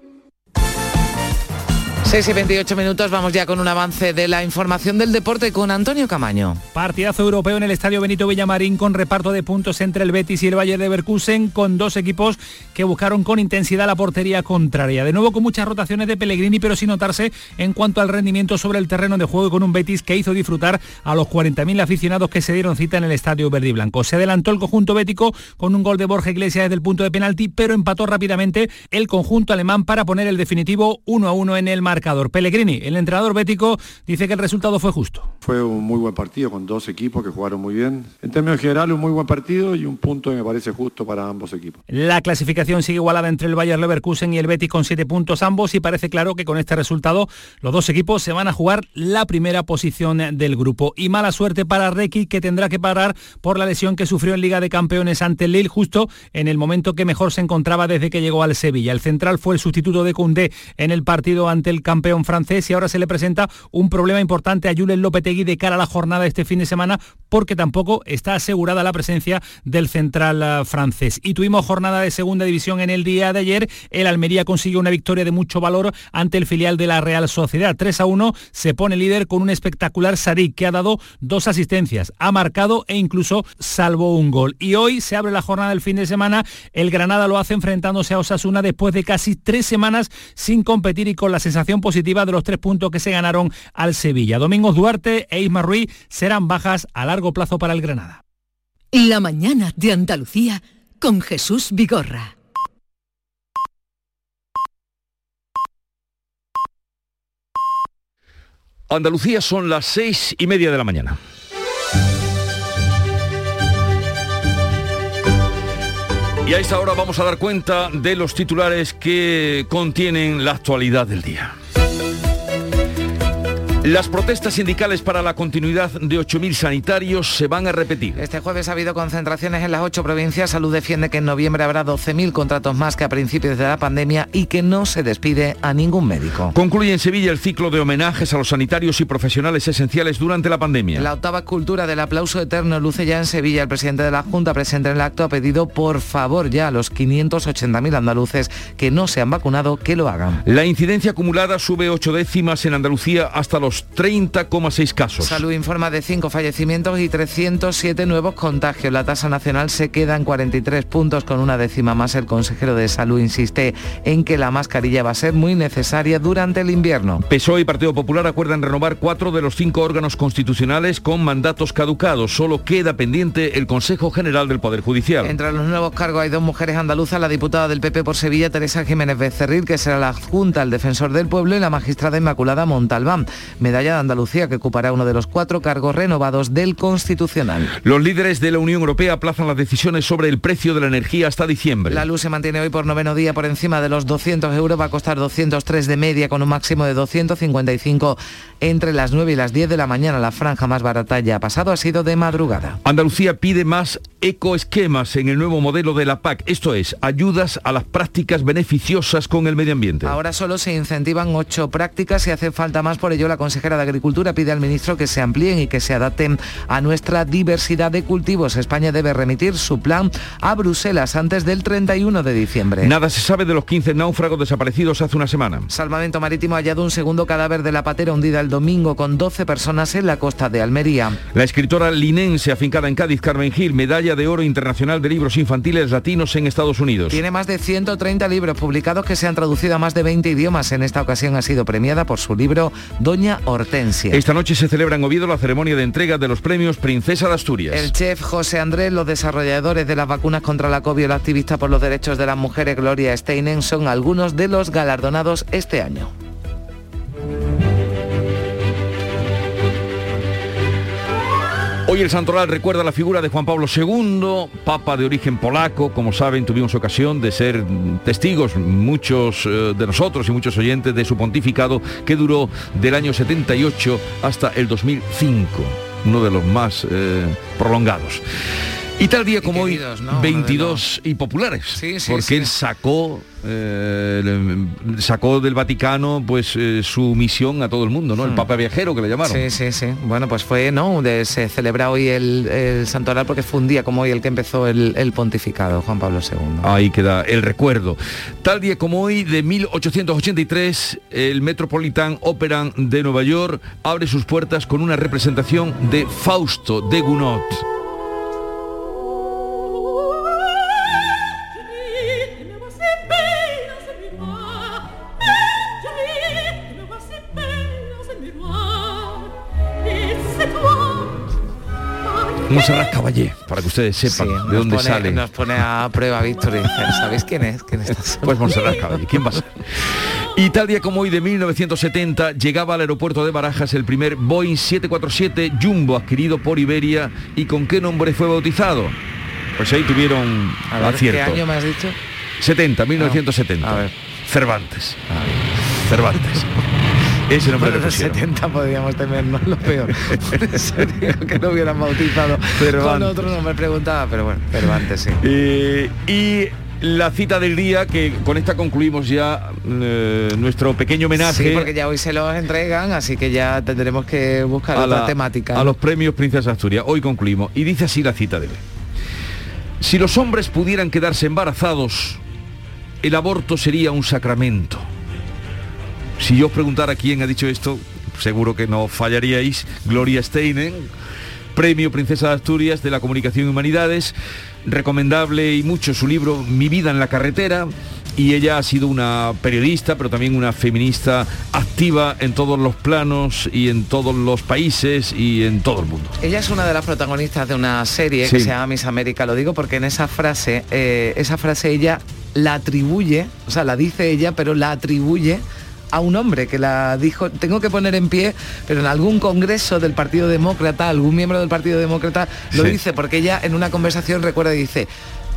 6 y 28 minutos, vamos ya con un avance de la información del deporte con Antonio Camaño. Partidazo europeo en el Estadio Benito Villamarín con reparto de puntos entre el Betis y el Bayern de Leverkusen con dos equipos que buscaron con intensidad la portería contraria. De nuevo con muchas rotaciones de Pellegrini, pero sin notarse en cuanto al rendimiento sobre el terreno de juego con un Betis que hizo disfrutar a los 40.000 aficionados que se dieron cita en el Estadio Verde y Blanco. Se adelantó el conjunto bético con un gol de Borja Iglesias desde el punto de penalti, pero empató rápidamente el conjunto alemán para poner el definitivo 1 a 1 en el marco Pellegrini, el entrenador bético, dice que el resultado fue justo. Fue un muy buen partido con dos equipos que jugaron muy bien. En términos generales, un muy buen partido y un punto que me parece justo para ambos equipos. La clasificación sigue igualada entre el Bayern Leverkusen y el Betis con siete puntos ambos y parece claro que con este resultado los dos equipos se van a jugar la primera posición del grupo. Y mala suerte para Requi que tendrá que parar por la lesión que sufrió en Liga de Campeones ante el Lille justo en el momento que mejor se encontraba desde que llegó al Sevilla. El central fue el sustituto de Koundé en el partido ante el campeón francés y ahora se le presenta un problema importante a Julen Lopetegui de cara a la jornada este fin de semana porque tampoco está asegurada la presencia del central eh, francés. Y tuvimos jornada de segunda división en el día de ayer. El Almería consiguió una victoria de mucho valor ante el filial de la Real Sociedad. 3 a 1 se pone líder con un espectacular Sarik que ha dado dos asistencias, ha marcado e incluso salvó un gol. Y hoy se abre la jornada del fin de semana. El Granada lo hace enfrentándose a Osasuna después de casi tres semanas sin competir y con la sensación positiva de los tres puntos que se ganaron al Sevilla. Domingos Duarte e Isma Ruiz serán bajas a largo plazo para el Granada. La mañana de Andalucía con Jesús Vigorra. Andalucía son las seis y media de la mañana. Y a esta hora vamos a dar cuenta de los titulares que contienen la actualidad del día. Las protestas sindicales para la continuidad de 8.000 sanitarios se van a repetir. Este jueves ha habido concentraciones en las ocho provincias. Salud defiende que en noviembre habrá 12.000 contratos más que a principios de la pandemia y que no se despide a ningún médico. Concluye en Sevilla el ciclo de homenajes a los sanitarios y profesionales esenciales durante la pandemia. La octava cultura del aplauso eterno luce ya en Sevilla. El presidente de la Junta presente en el acto ha pedido por favor ya a los 580.000 andaluces que no se han vacunado que lo hagan. La incidencia acumulada sube ocho décimas en Andalucía hasta los 30,6 casos. Salud informa de 5 fallecimientos y 307 nuevos contagios. La tasa nacional se queda en 43 puntos con una décima más. El consejero de Salud insiste en que la mascarilla va a ser muy necesaria durante el invierno. PSOE y Partido Popular acuerdan renovar cuatro de los cinco órganos constitucionales con mandatos caducados. Solo queda pendiente el Consejo General del Poder Judicial. Entre los nuevos cargos hay dos mujeres andaluzas, la diputada del PP por Sevilla, Teresa Jiménez Becerril, que será la adjunta al defensor del pueblo, y la magistrada Inmaculada Montalbán medalla de Andalucía que ocupará uno de los cuatro cargos renovados del Constitucional. Los líderes de la Unión Europea aplazan las decisiones sobre el precio de la energía hasta diciembre. La luz se mantiene hoy por noveno día por encima de los 200 euros, va a costar 203 de media con un máximo de 255 entre las 9 y las 10 de la mañana. La franja más barata ya ha pasado, ha sido de madrugada. Andalucía pide más ecoesquemas en el nuevo modelo de la PAC, esto es, ayudas a las prácticas beneficiosas con el medio ambiente. Ahora solo se incentivan ocho prácticas y hace falta más, por ello la consejera de Agricultura pide al ministro que se amplíen y que se adapten a nuestra diversidad de cultivos. España debe remitir su plan a Bruselas antes del 31 de diciembre. Nada se sabe de los 15 náufragos desaparecidos hace una semana. Salvamento Marítimo ha hallado un segundo cadáver de la patera hundida el domingo con 12 personas en la costa de Almería. La escritora linense afincada en Cádiz, Carmen Gil, medalla de oro internacional de libros infantiles latinos en Estados Unidos. Tiene más de 130 libros publicados que se han traducido a más de 20 idiomas. En esta ocasión ha sido premiada por su libro Doña Hortensia. Esta noche se celebra en Oviedo la ceremonia de entrega de los premios Princesa de Asturias. El chef José Andrés, los desarrolladores de las vacunas contra la COVID, el activista por los derechos de las mujeres Gloria Steinem son algunos de los galardonados este año. Hoy el Santoral recuerda la figura de Juan Pablo II, papa de origen polaco. Como saben, tuvimos ocasión de ser testigos muchos eh, de nosotros y muchos oyentes de su pontificado que duró del año 78 hasta el 2005, uno de los más eh, prolongados. Y tal día como hoy, 22 y populares, Sí, sí, porque sí. él sacó, eh, le- sacó del Vaticano pues eh, su misión a todo el mundo, ¿no? El Hmm. Papa viajero que le llamaron. Sí, sí, sí. Bueno, pues fue, ¿no? De- se celebra hoy el, el santoral porque fue un día como hoy el que empezó el, el pontificado, Juan Pablo II. Ahí queda el recuerdo. Tal día como hoy, de 1883, el Metropolitan Opera de Nueva York abre sus puertas con una representación de Fausto de Gounod. Monserrat Caballé, para que ustedes sepan de dónde pone- sale. Nos pone a prueba Víctor y ¿sabéis quién es? ¿Quién está Pues Monserrat Caballé, ¿quién va a ser? Y tal día como hoy de 1970 llegaba al aeropuerto de Barajas el primer Boeing 747 Jumbo adquirido por Iberia y con qué nombre fue bautizado. Pues ahí tuvieron A ver, acierto. ¿qué año me has dicho? 70, 1970. a ver. Cervantes. Cervantes. Ese nombre los pusieron. 70 podríamos tenernos lo peor. Por eso digo que no hubieran bautizado con Cervantes. otro nombre preguntaba, pero bueno, Cervantes sí. Eh, y la cita del día, que con esta concluimos ya eh, nuestro pequeño homenaje Sí, porque ya hoy se los entregan, así que ya tendremos que buscar a, otra la- temática. a los premios Princesa Asturias. Hoy concluimos. Y dice así la cita de hoy. Si los hombres pudieran quedarse embarazados, el aborto sería un sacramento. Si yo os preguntara quién ha dicho esto, seguro que no fallaríais. Gloria Steinem, Premio Princesa de Asturias de la Comunicación y Humanidades, recomendable y mucho su libro Mi vida en la carretera. Y ella ha sido una periodista, pero también una feminista activa en todos los planos y en todos los países y en todo el mundo. Ella es una de las protagonistas de una serie que se llama Miss América, lo digo porque en esa frase, eh, esa frase ella la atribuye, o sea, la dice ella, pero la atribuye a un hombre que la dijo, tengo que poner en pie, pero en algún congreso del Partido Demócrata, algún miembro del Partido Demócrata lo Sí. dice, porque ella en una conversación recuerda y dice,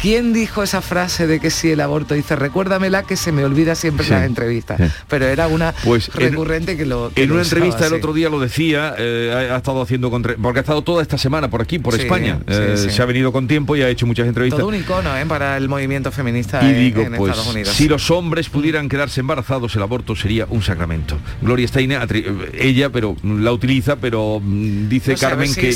¿quién dijo esa frase de que sí el aborto? Dice, recuérdamela que se me olvida siempre Sí. en las entrevistas. Pero era una Pues en- recurrente que lo... que En lo una usaba, entrevista el otro día lo decía, eh, ha, ha estado haciendo contra- porque ha estado toda esta semana por aquí, por Sí, España. Eh. Se ha venido con tiempo y ha hecho muchas entrevistas. Todo un icono ¿eh? para el movimiento feminista Y en, digo, en pues, Estados Unidos. si los hombres pudieran quedarse embarazados, el aborto sería un sacramento. Gloria Steinem, atri- ella, pero la utiliza, pero mm, dice No Carmen sí, que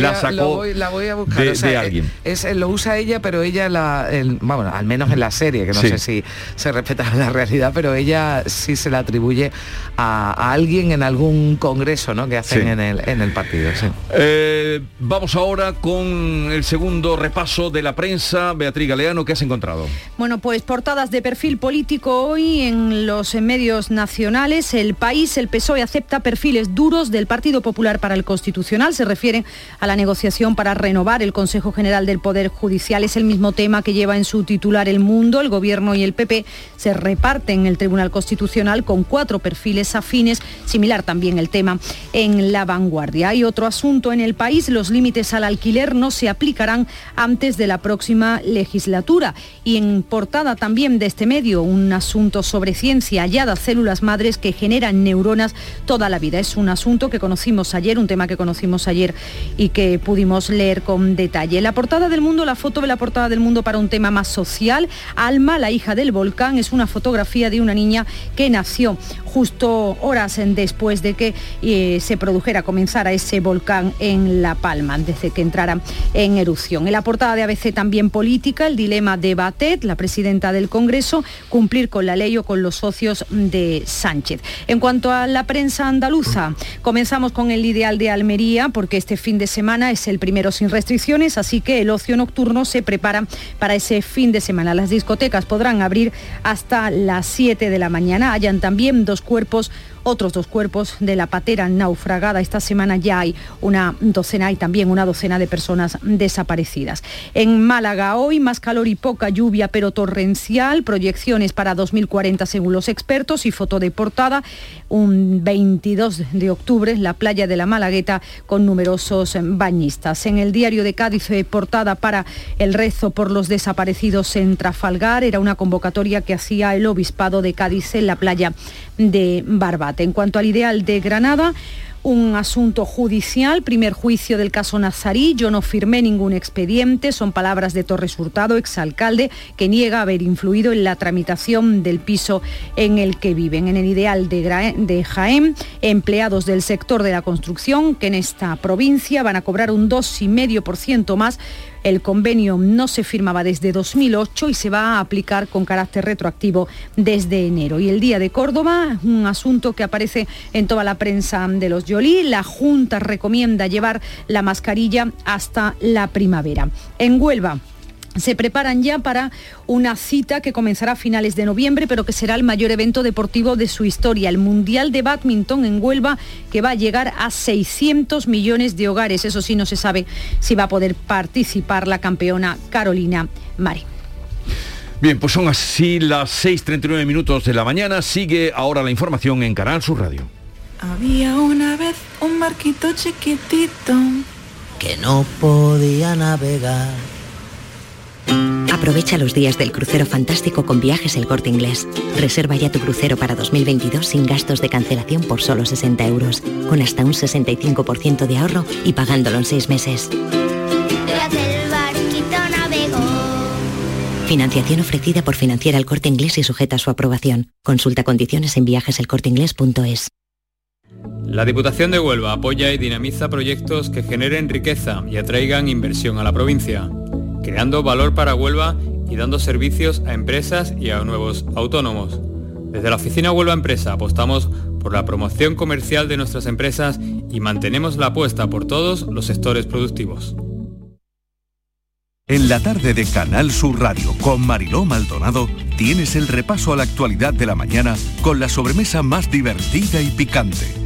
la sacó la voy a buscar. de, o sea, de alguien. Es, lo usa ella, pero ella la, el- bueno, al menos en la serie, que no Sí. sé si se respeta la realidad, pero ella sí se la atribuye a, a alguien en algún congreso, ¿no? Que hacen Sí. en el en el partido. sí. Eh, vamos ahora con el segundo repaso de la prensa. Beatriz Galeano, ¿qué has encontrado? Bueno, pues portadas de perfil político hoy en los medios nacionales. El país, el PSOE acepta perfiles duros del Partido Popular para el Constitucional. Se refieren a la negociación para renovar el Consejo General del Poder Judicial. Es el mismo tema que lleva en su titular El Mundo. El Gobierno y el PP se reparten el Tribunal Constitucional con cuatro perfiles afines. Similar también el tema en la vanguardia. Hay otro asunto en el país. Los límites al alquiler no se aplicarán antes de la próxima legislatura. Y en portada también de este medio, un asunto sobre ciencia, halladas células madres que generan neuronas toda la vida. Es un asunto que conocimos ayer, un tema que conocimos ayer y que pudimos leer con detalle. La portada del mundo, la foto de la portada del mundo para un tema más social. Alma, la hija del volcán, es una fotografía de una niña que nació justo horas después de que eh, se produjera, comenzara ese volcán en La Palma, desde que entrara en erupción. En la portada de ABC también política, el dilema de Batet, la presidenta del Congreso, cumplir con la ley o con los socios de Sánchez. En cuanto a la prensa andaluza, comenzamos con el ideal de Almería, porque este fin de semana es el primero sin restricciones, así que el ocio nocturno se prepara para ese fin de semana. Las discotecas podrán abrir hasta las 7 de la mañana. Hayan también dos cuerpos otros dos cuerpos de la patera naufragada. Esta semana ya hay una docena y también una docena de personas desaparecidas. En Málaga hoy más calor y poca lluvia, pero torrencial. Proyecciones para 2040 según los expertos y foto de portada. Un 22 de octubre, la playa de la Malagueta con numerosos bañistas. En el diario de Cádiz, eh, portada para el rezo por los desaparecidos en Trafalgar. Era una convocatoria que hacía el obispado de Cádiz en la playa de Barbate. En cuanto al ideal de Granada, un asunto judicial, primer juicio del caso Nazarí. Yo no firmé ningún expediente, son palabras de Torres Hurtado, exalcalde, que niega haber influido en la tramitación del piso en el que viven. En el ideal de Jaén, empleados del sector de la construcción que en esta provincia van a cobrar un 2,5% más el convenio no se firmaba desde 2008 y se va a aplicar con carácter retroactivo desde enero. Y el Día de Córdoba, un asunto que aparece en toda la prensa de los Yolí, la Junta recomienda llevar la mascarilla hasta la primavera. En Huelva, se preparan ya para una cita que comenzará a finales de noviembre, pero que será el mayor evento deportivo de su historia, el Mundial de Badminton en Huelva, que va a llegar a 600 millones de hogares. Eso sí, no se sabe si va a poder participar la campeona Carolina Mari. Bien, pues son así las 6.39 minutos de la mañana. Sigue ahora la información en Canal Sur Radio. Había una vez un barquito chiquitito que no podía navegar Aprovecha los días del crucero fantástico con viajes El Corte Inglés. Reserva ya tu crucero para 2022 sin gastos de cancelación por solo 60 euros, con hasta un 65% de ahorro y pagándolo en 6 meses. Financiación ofrecida por Financiera El Corte Inglés y sujeta a su aprobación. Consulta condiciones en viajeselcorteinglés.es. La Diputación de Huelva apoya y dinamiza proyectos que generen riqueza y atraigan inversión a la provincia creando valor para Huelva y dando servicios a empresas y a nuevos autónomos. Desde la oficina Huelva Empresa apostamos por la promoción comercial de nuestras empresas y mantenemos la apuesta por todos los sectores productivos. En la tarde de Canal Sur Radio con Mariló Maldonado tienes el repaso a la actualidad de la mañana con la sobremesa más divertida y picante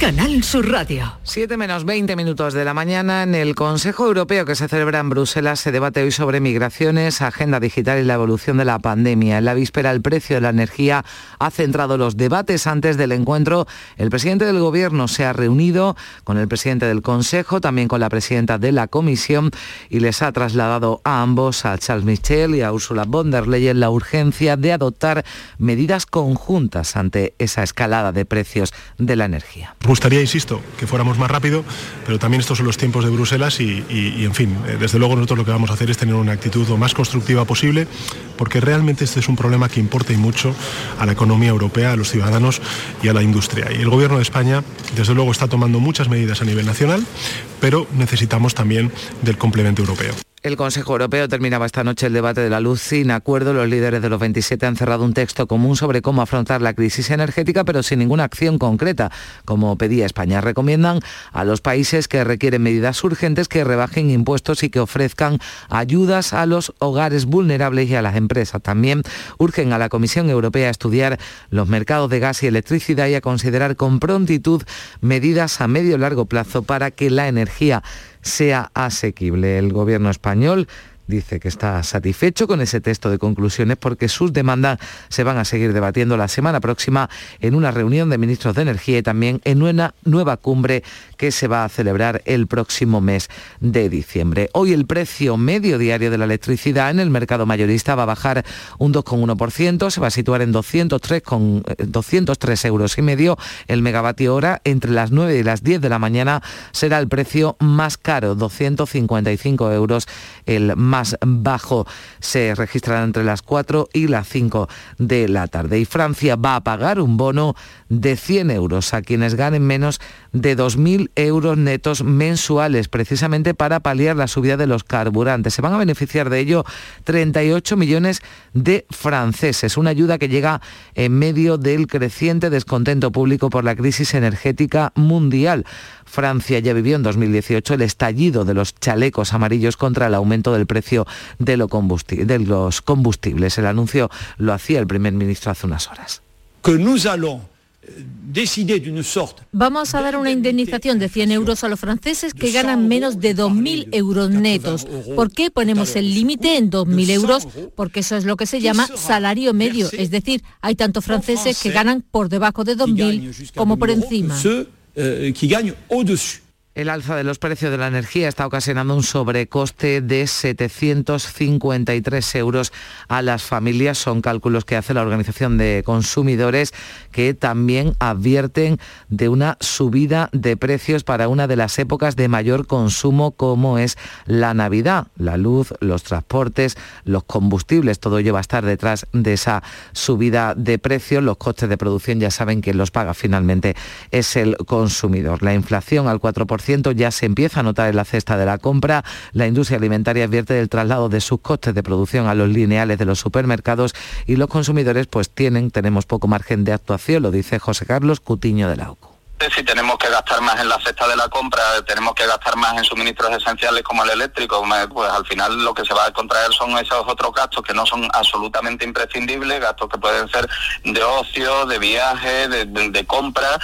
Canal Sur Radio. 7 menos 20 minutos de la mañana en el Consejo Europeo que se celebra en Bruselas se debate hoy sobre migraciones, agenda digital y la evolución de la pandemia. En la víspera el precio de la energía ha centrado los debates antes del encuentro. El presidente del Gobierno se ha reunido con el presidente del Consejo, también con la presidenta de la Comisión y les ha trasladado a ambos, a Charles Michel y a Ursula von der Leyen, la urgencia de adoptar medidas conjuntas ante esa escalada de precios de la energía gustaría, insisto, que fuéramos más rápido, pero también estos son los tiempos de Bruselas y, en fin, eh, desde luego nosotros lo que vamos a hacer es tener una actitud lo más constructiva posible, porque realmente este es un problema que importa y mucho a la economía europea, a los ciudadanos y a la industria. Y el Gobierno de España, desde luego, está tomando muchas medidas a nivel nacional, pero necesitamos también del complemento europeo. El Consejo Europeo terminaba esta noche el debate de la luz sin acuerdo. Los líderes de los 27 han cerrado un texto común sobre cómo afrontar la crisis energética, pero sin ninguna acción concreta, como pedía España. Recomiendan a los países que requieren medidas urgentes que rebajen impuestos y que ofrezcan ayudas a los hogares vulnerables y a las empresas. También urgen a la Comisión Europea a estudiar los mercados de gas y electricidad y a considerar con prontitud medidas a medio y largo plazo para que la energía sea asequible. El gobierno español español dice que está satisfecho con ese texto de conclusiones porque sus demandas se van a seguir debatiendo la semana próxima en una reunión de ministros de Energía y también en una nueva cumbre que se va a celebrar el próximo mes de diciembre. Hoy el precio medio diario de la electricidad en el mercado mayorista va a bajar un 2,1%, se va a situar en 203, con, 203 eh, euros y medio el megavatio hora. Entre las 9 y las 10 de la mañana será el precio más caro, 255 euros el más más bajo se registrará entre las 4 y las 5 de la tarde. Y Francia va a pagar un bono de 100 euros a quienes ganen menos de 2.000 euros netos mensuales, precisamente para paliar la subida de los carburantes. Se van a beneficiar de ello 38 millones de franceses, una ayuda que llega en medio del creciente descontento público por la crisis energética mundial. Francia ya vivió en 2018 el estallido de los chalecos amarillos contra el aumento del precio de, los combustibles. El anuncio lo hacía el primer ministro hace unas horas. Que nous allons Vamos a dar una indemnización de 100 euros a los franceses que ganan menos de 2.000 euros netos. ¿Por qué ponemos el límite en 2.000 euros? Porque eso es lo que se llama salario medio. Es decir, hay tantos franceses que ganan por debajo de 2.000 como por encima. El alza de los precios de la energía está ocasionando un sobrecoste de 753 euros a las familias. Son cálculos que hace la Organización de Consumidores que también advierten de una subida de precios para una de las épocas de mayor consumo como es la Navidad. La luz, los transportes, los combustibles, todo ello va a estar detrás de esa subida de precios. Los costes de producción ya saben que los paga finalmente es el consumidor. La inflación al 4% ya se empieza a notar en la cesta de la compra. La industria alimentaria advierte del traslado de sus costes de producción a los lineales de los supermercados y los consumidores pues tienen, tenemos poco margen de actuación, lo dice José Carlos Cutiño de la OCU si tenemos que gastar más en la cesta de la compra, tenemos que gastar más en suministros esenciales como el eléctrico, pues al final lo que se va a contraer son esos otros gastos que no son absolutamente imprescindibles, gastos que pueden ser de ocio, de viaje, de, de compra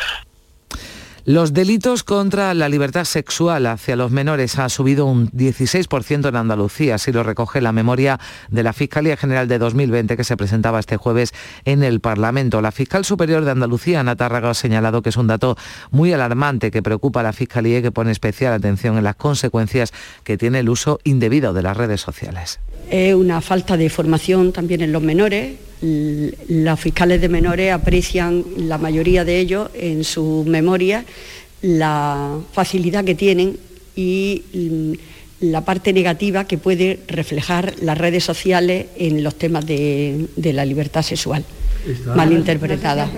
los delitos contra la libertad sexual hacia los menores ha subido un 16% en Andalucía, así lo recoge la memoria de la Fiscalía General de 2020 que se presentaba este jueves en el Parlamento. La fiscal superior de Andalucía, Ana Tárraga, ha señalado que es un dato muy alarmante que preocupa a la Fiscalía y que pone especial atención en las consecuencias que tiene el uso indebido de las redes sociales. Es una falta de formación también en los menores los fiscales de menores aprecian, la mayoría de ellos, en su memoria, la facilidad que tienen y mm, la parte negativa que puede reflejar las redes sociales en los temas de, la libertad sexual, malinterpretada.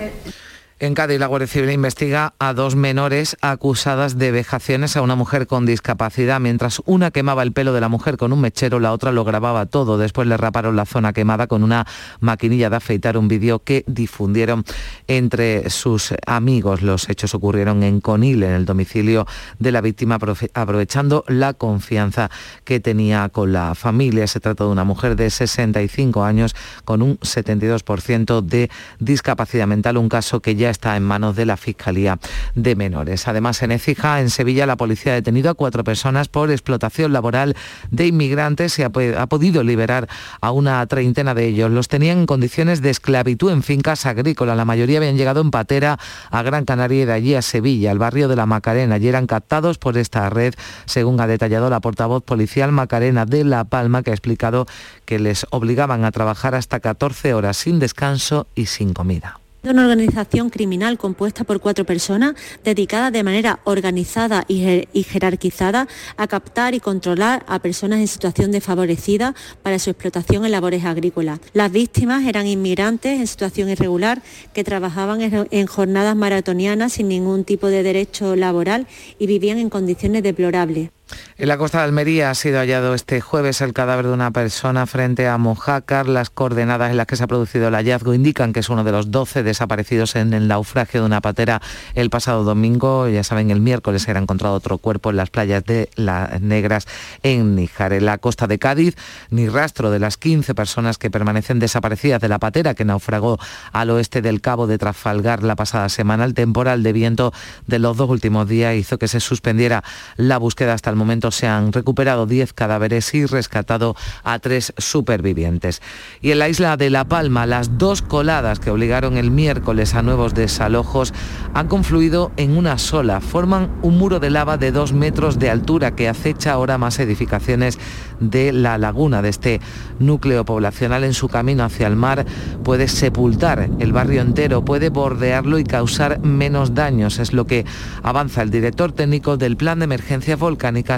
En Cádiz, la Guardia Civil investiga a dos menores acusadas de vejaciones a una mujer con discapacidad. Mientras una quemaba el pelo de la mujer con un mechero, la otra lo grababa todo. Después le raparon la zona quemada con una maquinilla de afeitar, un vídeo que difundieron entre sus amigos. Los hechos ocurrieron en Conil, en el domicilio de la víctima, aprovechando la confianza que tenía con la familia. Se trata de una mujer de 65 años con un 72% de discapacidad mental, un caso que ya está en manos de la Fiscalía de Menores. Además, en Ecija, en Sevilla, la policía ha detenido a cuatro personas por explotación laboral de inmigrantes y ha, ha podido liberar a una treintena de ellos. Los tenían en condiciones de esclavitud en fincas agrícolas. La mayoría habían llegado en patera a Gran Canaria y de allí a Sevilla, al barrio de la Macarena, y eran captados por esta red, según ha detallado la portavoz policial Macarena de La Palma, que ha explicado que les obligaban a trabajar hasta 14 horas sin descanso y sin comida una organización criminal compuesta por cuatro personas dedicada de manera organizada y jerarquizada a captar y controlar a personas en situación desfavorecida para su explotación en labores agrícolas. Las víctimas eran inmigrantes en situación irregular que trabajaban en jornadas maratonianas sin ningún tipo de derecho laboral y vivían en condiciones deplorables. En la costa de Almería ha sido hallado este jueves el cadáver de una persona frente a Mojácar. Las coordenadas en las que se ha producido el hallazgo indican que es uno de los 12 desaparecidos en el naufragio de una patera el pasado domingo. Ya saben, el miércoles se ha encontrado otro cuerpo en las playas de Las Negras en Níjar. En la costa de Cádiz, ni rastro de las 15 personas que permanecen desaparecidas de la patera que naufragó al oeste del Cabo de Trafalgar la pasada semana. El temporal de viento de los dos últimos días hizo que se suspendiera la búsqueda hasta el momento se han recuperado 10 cadáveres y rescatado a tres supervivientes. Y en la isla de La Palma, las dos coladas que obligaron el miércoles a nuevos desalojos han confluido en una sola. Forman un muro de lava de dos metros de altura que acecha ahora más edificaciones de la laguna, de este núcleo poblacional en su camino hacia el mar. Puede sepultar el barrio entero, puede bordearlo y causar menos daños. Es lo que avanza el director técnico del Plan de Emergencias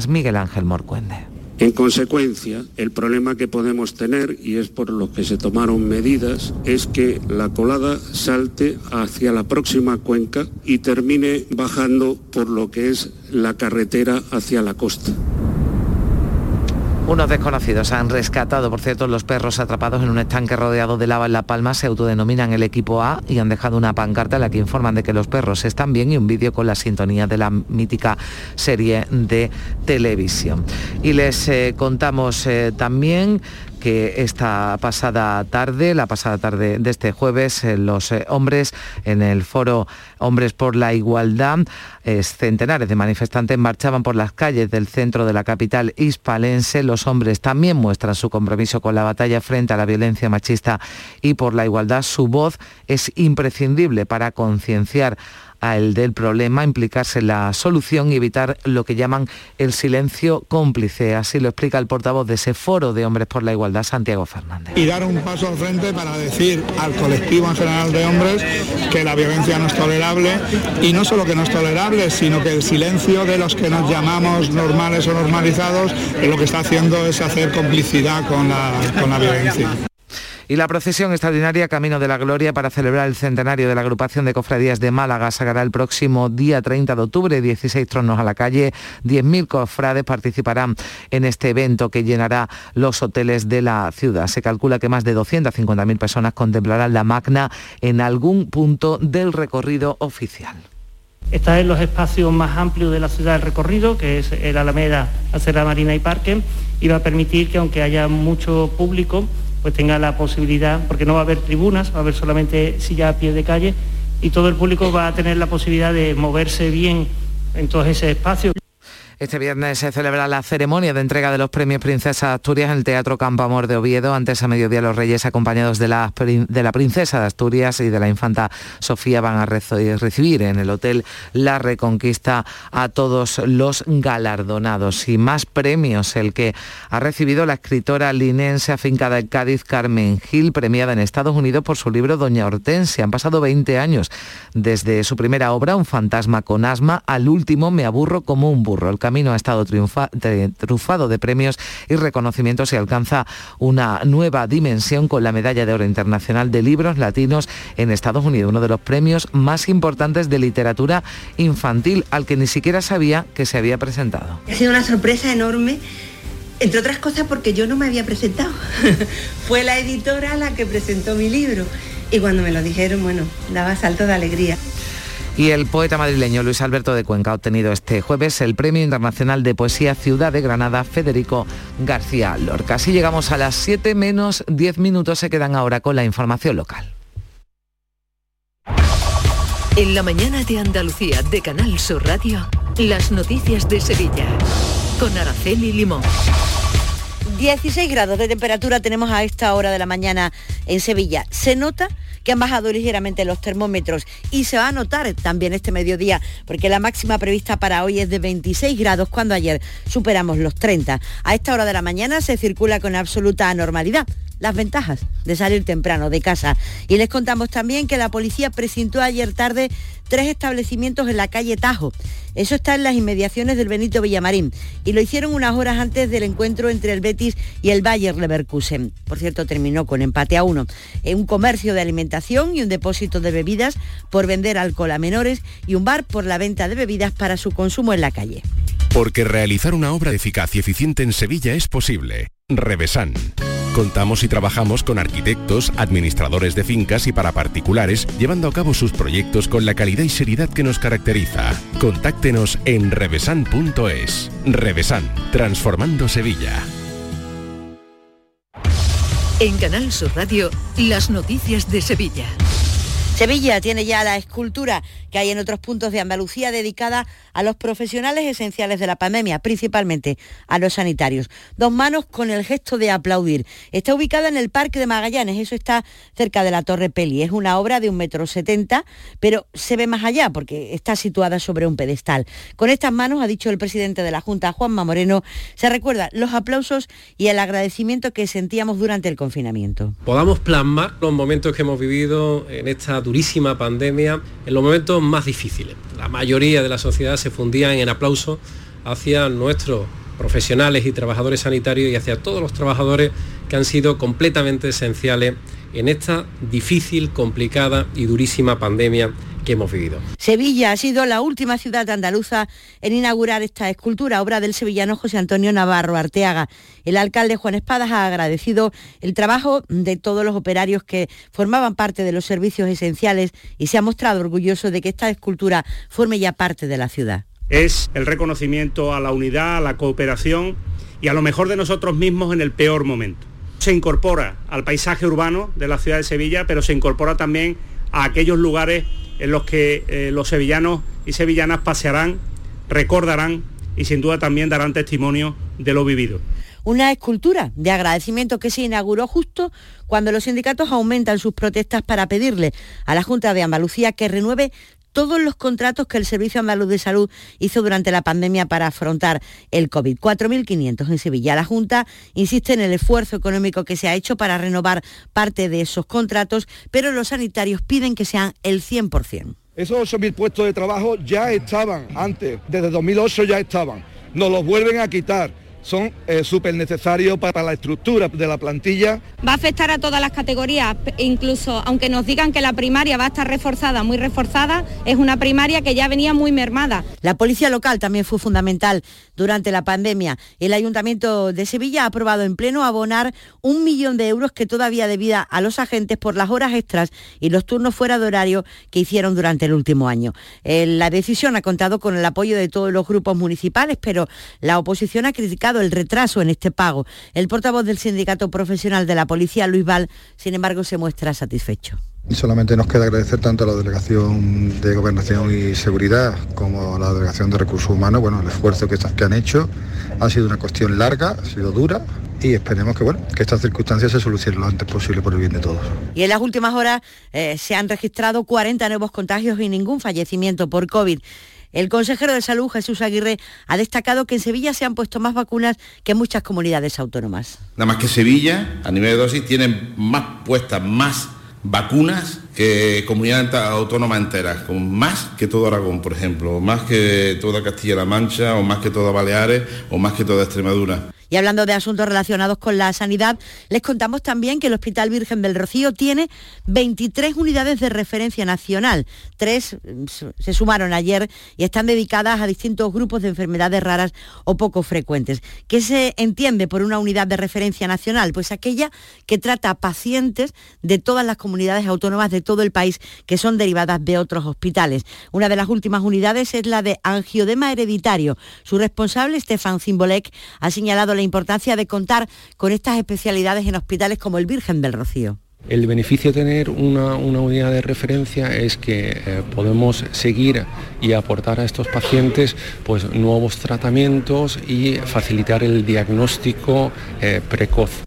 Miguel Ángel Morcuende. En consecuencia, el problema que podemos tener, y es por lo que se tomaron medidas, es que la colada salte hacia la próxima cuenca y termine bajando por lo que es la carretera hacia la costa. Unos desconocidos han rescatado, por cierto, los perros atrapados en un estanque rodeado de lava en La Palma. Se autodenominan el equipo A y han dejado una pancarta en la que informan de que los perros están bien y un vídeo con la sintonía de la mítica serie de televisión. Y les eh, contamos eh, también que esta pasada tarde, la pasada tarde de este jueves, eh, los eh, hombres en el foro Hombres por la Igualdad, centenares de manifestantes marchaban por las calles del centro de la capital hispalense. Los hombres también muestran su compromiso con la batalla frente a la violencia machista y por la igualdad. Su voz es imprescindible para concienciar al del problema, implicarse en la solución y evitar lo que llaman el silencio cómplice. Así lo explica el portavoz de ese foro de Hombres por la Igualdad, Santiago Fernández. Y dar un paso al frente para decir al colectivo en general de hombres que la violencia no es tolerable y no solo que no es tolerable, sino que el silencio de los que nos llamamos normales o normalizados lo que está haciendo es hacer complicidad con la, con la violencia y la procesión extraordinaria Camino de la Gloria para celebrar el centenario de la agrupación de cofradías de Málaga sacará el próximo día 30 de octubre, 16 tronos a la calle, 10.000 cofrades participarán en este evento que llenará los hoteles de la ciudad. Se calcula que más de 250.000 personas contemplarán la magna en algún punto del recorrido oficial. Está en los espacios más amplios de la ciudad del recorrido, que es el Alameda, Acera Marina y Parque, y va a permitir que aunque haya mucho público, pues tenga la posibilidad, porque no va a haber tribunas, va a haber solamente sillas a pie de calle y todo el público va a tener la posibilidad de moverse bien en todos ese espacio. Este viernes se celebra la ceremonia de entrega de los premios Princesa Asturias en el Teatro Campo Amor de Oviedo. Antes a mediodía los reyes acompañados de la, de la Princesa de Asturias y de la Infanta Sofía van a recibir en el Hotel La Reconquista a todos los galardonados. Y más premios, el que ha recibido la escritora linense afincada en Cádiz, Carmen Gil, premiada en Estados Unidos por su libro Doña Hortensia. Han pasado 20 años desde su primera obra, Un fantasma con asma, al último Me aburro como un burro camino ha estado trufado de premios y reconocimientos y alcanza una nueva dimensión con la Medalla de Oro Internacional de Libros Latinos en Estados Unidos, uno de los premios más importantes de literatura infantil al que ni siquiera sabía que se había presentado. Ha sido una sorpresa enorme. Entre otras cosas porque yo no me había presentado. Fue la editora la que presentó mi libro. Y cuando me lo dijeron, bueno, daba salto de alegría. Y el poeta madrileño Luis Alberto de Cuenca ha obtenido este jueves el Premio Internacional de Poesía Ciudad de Granada Federico García Lorca. Así llegamos a las 7 menos 10 minutos, se quedan ahora con la información local. En la mañana de Andalucía de Canal Sur Radio, las noticias de Sevilla con Araceli Limón. 16 grados de temperatura tenemos a esta hora de la mañana en Sevilla. Se nota que han bajado ligeramente los termómetros y se va a notar también este mediodía porque la máxima prevista para hoy es de 26 grados cuando ayer superamos los 30. A esta hora de la mañana se circula con absoluta normalidad las ventajas de salir temprano de casa. Y les contamos también que la policía presentó ayer tarde tres establecimientos en la calle Tajo. Eso está en las inmediaciones del Benito Villamarín y lo hicieron unas horas antes del encuentro entre el Betis y el Bayer Leverkusen. Por cierto, terminó con empate a uno. Un comercio de alimentación y un depósito de bebidas por vender alcohol a menores y un bar por la venta de bebidas para su consumo en la calle. Porque realizar una obra eficaz y eficiente en Sevilla es posible. Revesan. Contamos y trabajamos con arquitectos, administradores de fincas y para particulares, llevando a cabo sus proyectos con la calidad y seriedad que nos caracteriza. Contáctenos en revesan.es. Revesan, transformando Sevilla. En Canal Sur Radio, las noticias de Sevilla. Sevilla tiene ya la escultura que hay en otros puntos de Andalucía dedicada a los profesionales esenciales de la pandemia, principalmente a los sanitarios. Dos manos con el gesto de aplaudir. Está ubicada en el Parque de Magallanes, eso está cerca de la Torre Peli. Es una obra de un metro setenta, pero se ve más allá porque está situada sobre un pedestal. Con estas manos, ha dicho el presidente de la Junta, Juanma Moreno, se recuerda los aplausos y el agradecimiento que sentíamos durante el confinamiento. Podamos plasmar los momentos que hemos vivido en esta durísima pandemia en los momentos más difíciles. La mayoría de la sociedad se fundían en aplauso hacia nuestros profesionales y trabajadores sanitarios y hacia todos los trabajadores que han sido completamente esenciales en esta difícil, complicada y durísima pandemia hemos vivido. Sevilla ha sido la última ciudad andaluza en inaugurar esta escultura, obra del sevillano José Antonio Navarro Arteaga. El alcalde Juan Espadas ha agradecido el trabajo de todos los operarios que formaban parte de los servicios esenciales y se ha mostrado orgulloso de que esta escultura forme ya parte de la ciudad. Es el reconocimiento a la unidad, a la cooperación y a lo mejor de nosotros mismos en el peor momento. Se incorpora al paisaje urbano de la ciudad de Sevilla, pero se incorpora también a aquellos lugares en los que eh, los sevillanos y sevillanas pasearán, recordarán y sin duda también darán testimonio de lo vivido. Una escultura de agradecimiento que se inauguró justo cuando los sindicatos aumentan sus protestas para pedirle a la Junta de Andalucía que renueve todos los contratos que el Servicio Andaluz de Salud hizo durante la pandemia para afrontar el COVID. 4.500 en Sevilla. La Junta insiste en el esfuerzo económico que se ha hecho para renovar parte de esos contratos, pero los sanitarios piden que sean el 100%. Esos 8.000 puestos de trabajo ya estaban antes, desde 2008 ya estaban. Nos los vuelven a quitar son eh, súper necesarios para la estructura de la plantilla. Va a afectar a todas las categorías, incluso aunque nos digan que la primaria va a estar reforzada, muy reforzada, es una primaria que ya venía muy mermada. La policía local también fue fundamental durante la pandemia. El Ayuntamiento de Sevilla ha aprobado en pleno abonar un millón de euros que todavía debía a los agentes por las horas extras y los turnos fuera de horario que hicieron durante el último año. La decisión ha contado con el apoyo de todos los grupos municipales, pero la oposición ha criticado el retraso en este pago. El portavoz del Sindicato Profesional de la Policía, Luis Val, sin embargo, se muestra satisfecho. Y solamente nos queda agradecer tanto a la Delegación de Gobernación y Seguridad como a la Delegación de Recursos Humanos, bueno, el esfuerzo que, que han hecho. Ha sido una cuestión larga, ha sido dura, y esperemos que bueno que estas circunstancias se solucionen lo antes posible por el bien de todos. Y en las últimas horas eh, se han registrado 40 nuevos contagios y ningún fallecimiento por COVID. El consejero de Salud, Jesús Aguirre, ha destacado que en Sevilla se han puesto más vacunas que en muchas comunidades autónomas. Nada más que Sevilla, a nivel de dosis, tiene más puestas, más vacunas que comunidades autónomas enteras, con más que todo Aragón, por ejemplo, más que toda Castilla-La Mancha, o más que toda Baleares, o más que toda Extremadura. Y hablando de asuntos relacionados con la sanidad, les contamos también que el Hospital Virgen del Rocío tiene 23 unidades de referencia nacional. Tres mm, se sumaron ayer y están dedicadas a distintos grupos de enfermedades raras o poco frecuentes. ¿Qué se entiende por una unidad de referencia nacional? Pues aquella que trata a pacientes de todas las comunidades autónomas de todo el país que son derivadas de otros hospitales. Una de las últimas unidades es la de angiodema hereditario. Su responsable, Stefan Zimbolek, ha señalado la importancia de contar con estas especialidades en hospitales como el Virgen del Rocío. El beneficio de tener una, unidad de referencia es que eh, podemos seguir y aportar a estos pacientes pues, nuevos tratamientos y facilitar el diagnóstico eh, precoz.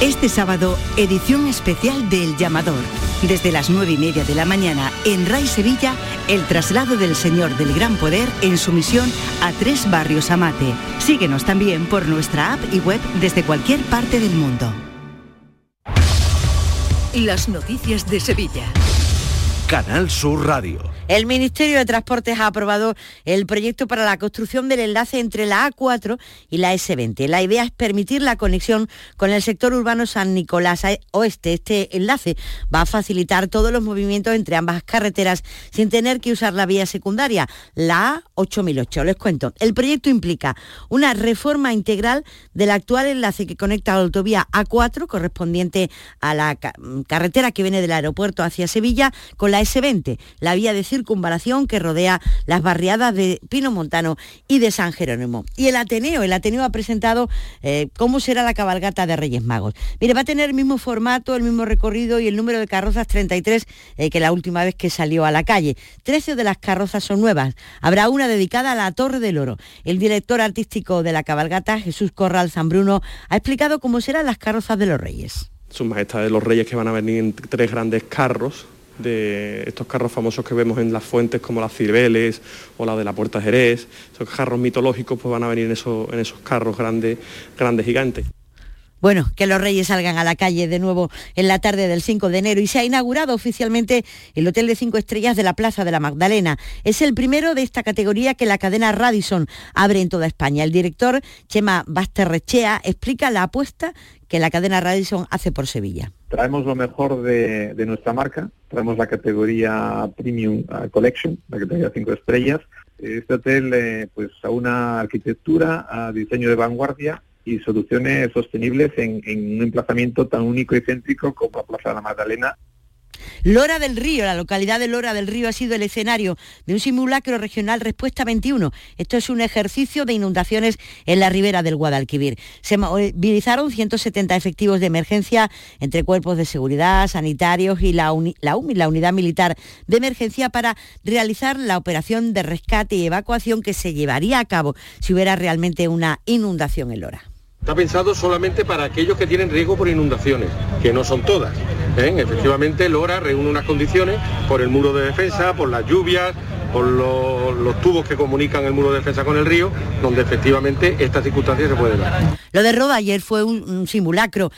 Este sábado, edición especial del Llamador. Desde las nueve y media de la mañana, en RAI Sevilla, el traslado del Señor del Gran Poder en su misión a tres barrios Amate. Síguenos también por nuestra app y web desde cualquier parte del mundo. Las noticias de Sevilla. Canal Sur Radio. El Ministerio de Transportes ha aprobado el proyecto para la construcción del enlace entre la A4 y la S20. La idea es permitir la conexión con el sector urbano San Nicolás Oeste. Este enlace va a facilitar todos los movimientos entre ambas carreteras sin tener que usar la vía secundaria, la A8008. Les cuento, el proyecto implica una reforma integral del actual enlace que conecta la autovía A4 correspondiente a la carretera que viene del aeropuerto hacia Sevilla con la S20, la vía de circunvalación que rodea las barriadas de Pino Montano y de San Jerónimo. Y el Ateneo, el Ateneo ha presentado eh, cómo será la cabalgata de Reyes Magos. Mire, va a tener el mismo formato, el mismo recorrido y el número de carrozas 33 eh, que la última vez que salió a la calle. 13 de las carrozas son nuevas. Habrá una dedicada a la Torre del Oro. El director artístico de la cabalgata, Jesús Corral Zambruno, ha explicado cómo serán las carrozas de los Reyes. Sus majestades los Reyes que van a venir en tres grandes carros de estos carros famosos que vemos en las fuentes como las Cibeles o la de la Puerta Jerez, esos carros mitológicos pues van a venir en esos, en esos carros grandes, grandes gigantes. Bueno, que los reyes salgan a la calle de nuevo en la tarde del 5 de enero y se ha inaugurado oficialmente el Hotel de Cinco Estrellas de la Plaza de la Magdalena. Es el primero de esta categoría que la cadena Radisson abre en toda España. El director Chema Basterrechea explica la apuesta que la cadena Radisson hace por Sevilla. Traemos lo mejor de, nuestra marca, Traemos la categoría Premium uh, Collection, la categoría 5 estrellas. Este hotel eh, pues a una arquitectura, a diseño de vanguardia y soluciones sostenibles en, en un emplazamiento tan único y céntrico como la Plaza de la Magdalena Lora del Río, la localidad de Lora del Río ha sido el escenario de un simulacro regional Respuesta 21. Esto es un ejercicio de inundaciones en la ribera del Guadalquivir. Se movilizaron 170 efectivos de emergencia entre cuerpos de seguridad, sanitarios y la, UMI, la Unidad Militar de Emergencia, para realizar la operación de rescate y evacuación que se llevaría a cabo si hubiera realmente una inundación en Lora. Está pensado solamente para aquellos que tienen riesgo por inundaciones, que no son todas. ¿Eh? Efectivamente, Lora reúne unas condiciones por el muro de defensa, por las lluvias, por los, tubos que comunican el muro de defensa con el río, donde efectivamente estas circunstancias se pueden dar. Lo de Roda ayer fue un simulacro,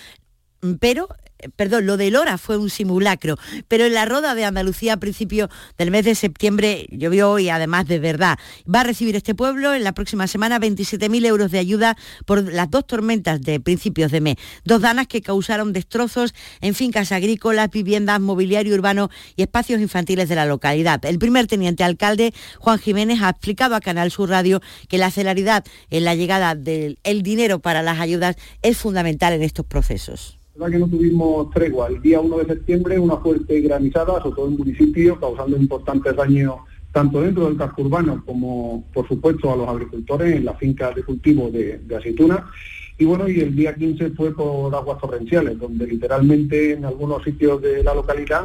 pero perdón, lo de Lora fue un simulacro, pero en la Roda de Andalucía a principio del mes de septiembre llovió y además de verdad. Va a recibir este pueblo en la próxima semana 27.000 euros de ayuda por las dos tormentas de principios de mes. Dos danas que causaron destrozos en fincas agrícolas, viviendas, mobiliario urbano y espacios infantiles de la localidad. El primer teniente alcalde, Juan Jiménez, ha explicado a Canal Sur Radio que la celeridad en la llegada del dinero para las ayudas es fundamental en estos procesos verdad que no tuvimos tregua. El día 1 de septiembre una fuerte granizada sobre todo el municipio, causando importantes daños tanto dentro del casco urbano como, por supuesto, a los agricultores en las fincas de cultivo de, de aceituna. Y bueno, y el día 15 fue por aguas torrenciales, donde literalmente en algunos sitios de la localidad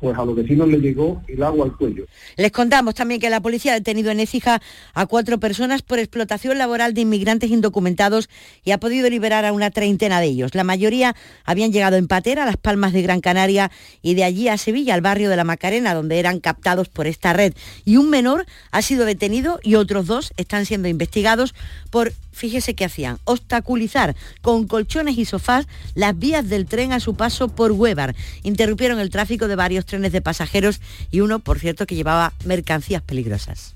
pues a los vecinos les llegó el agua al cuello. Les contamos también que la policía ha detenido en Écija a cuatro personas por explotación laboral de inmigrantes indocumentados y ha podido liberar a una treintena de ellos. La mayoría habían llegado en patera a Las Palmas de Gran Canaria y de allí a Sevilla, al barrio de la Macarena, donde eran captados por esta red. Y un menor ha sido detenido y otros dos están siendo investigados por fíjese qué hacían, obstaculizar con colchones y sofás las vías del tren a su paso por Huevar. Interrumpieron el tráfico de varios trenes de pasajeros y uno, por cierto, que llevaba mercancías peligrosas.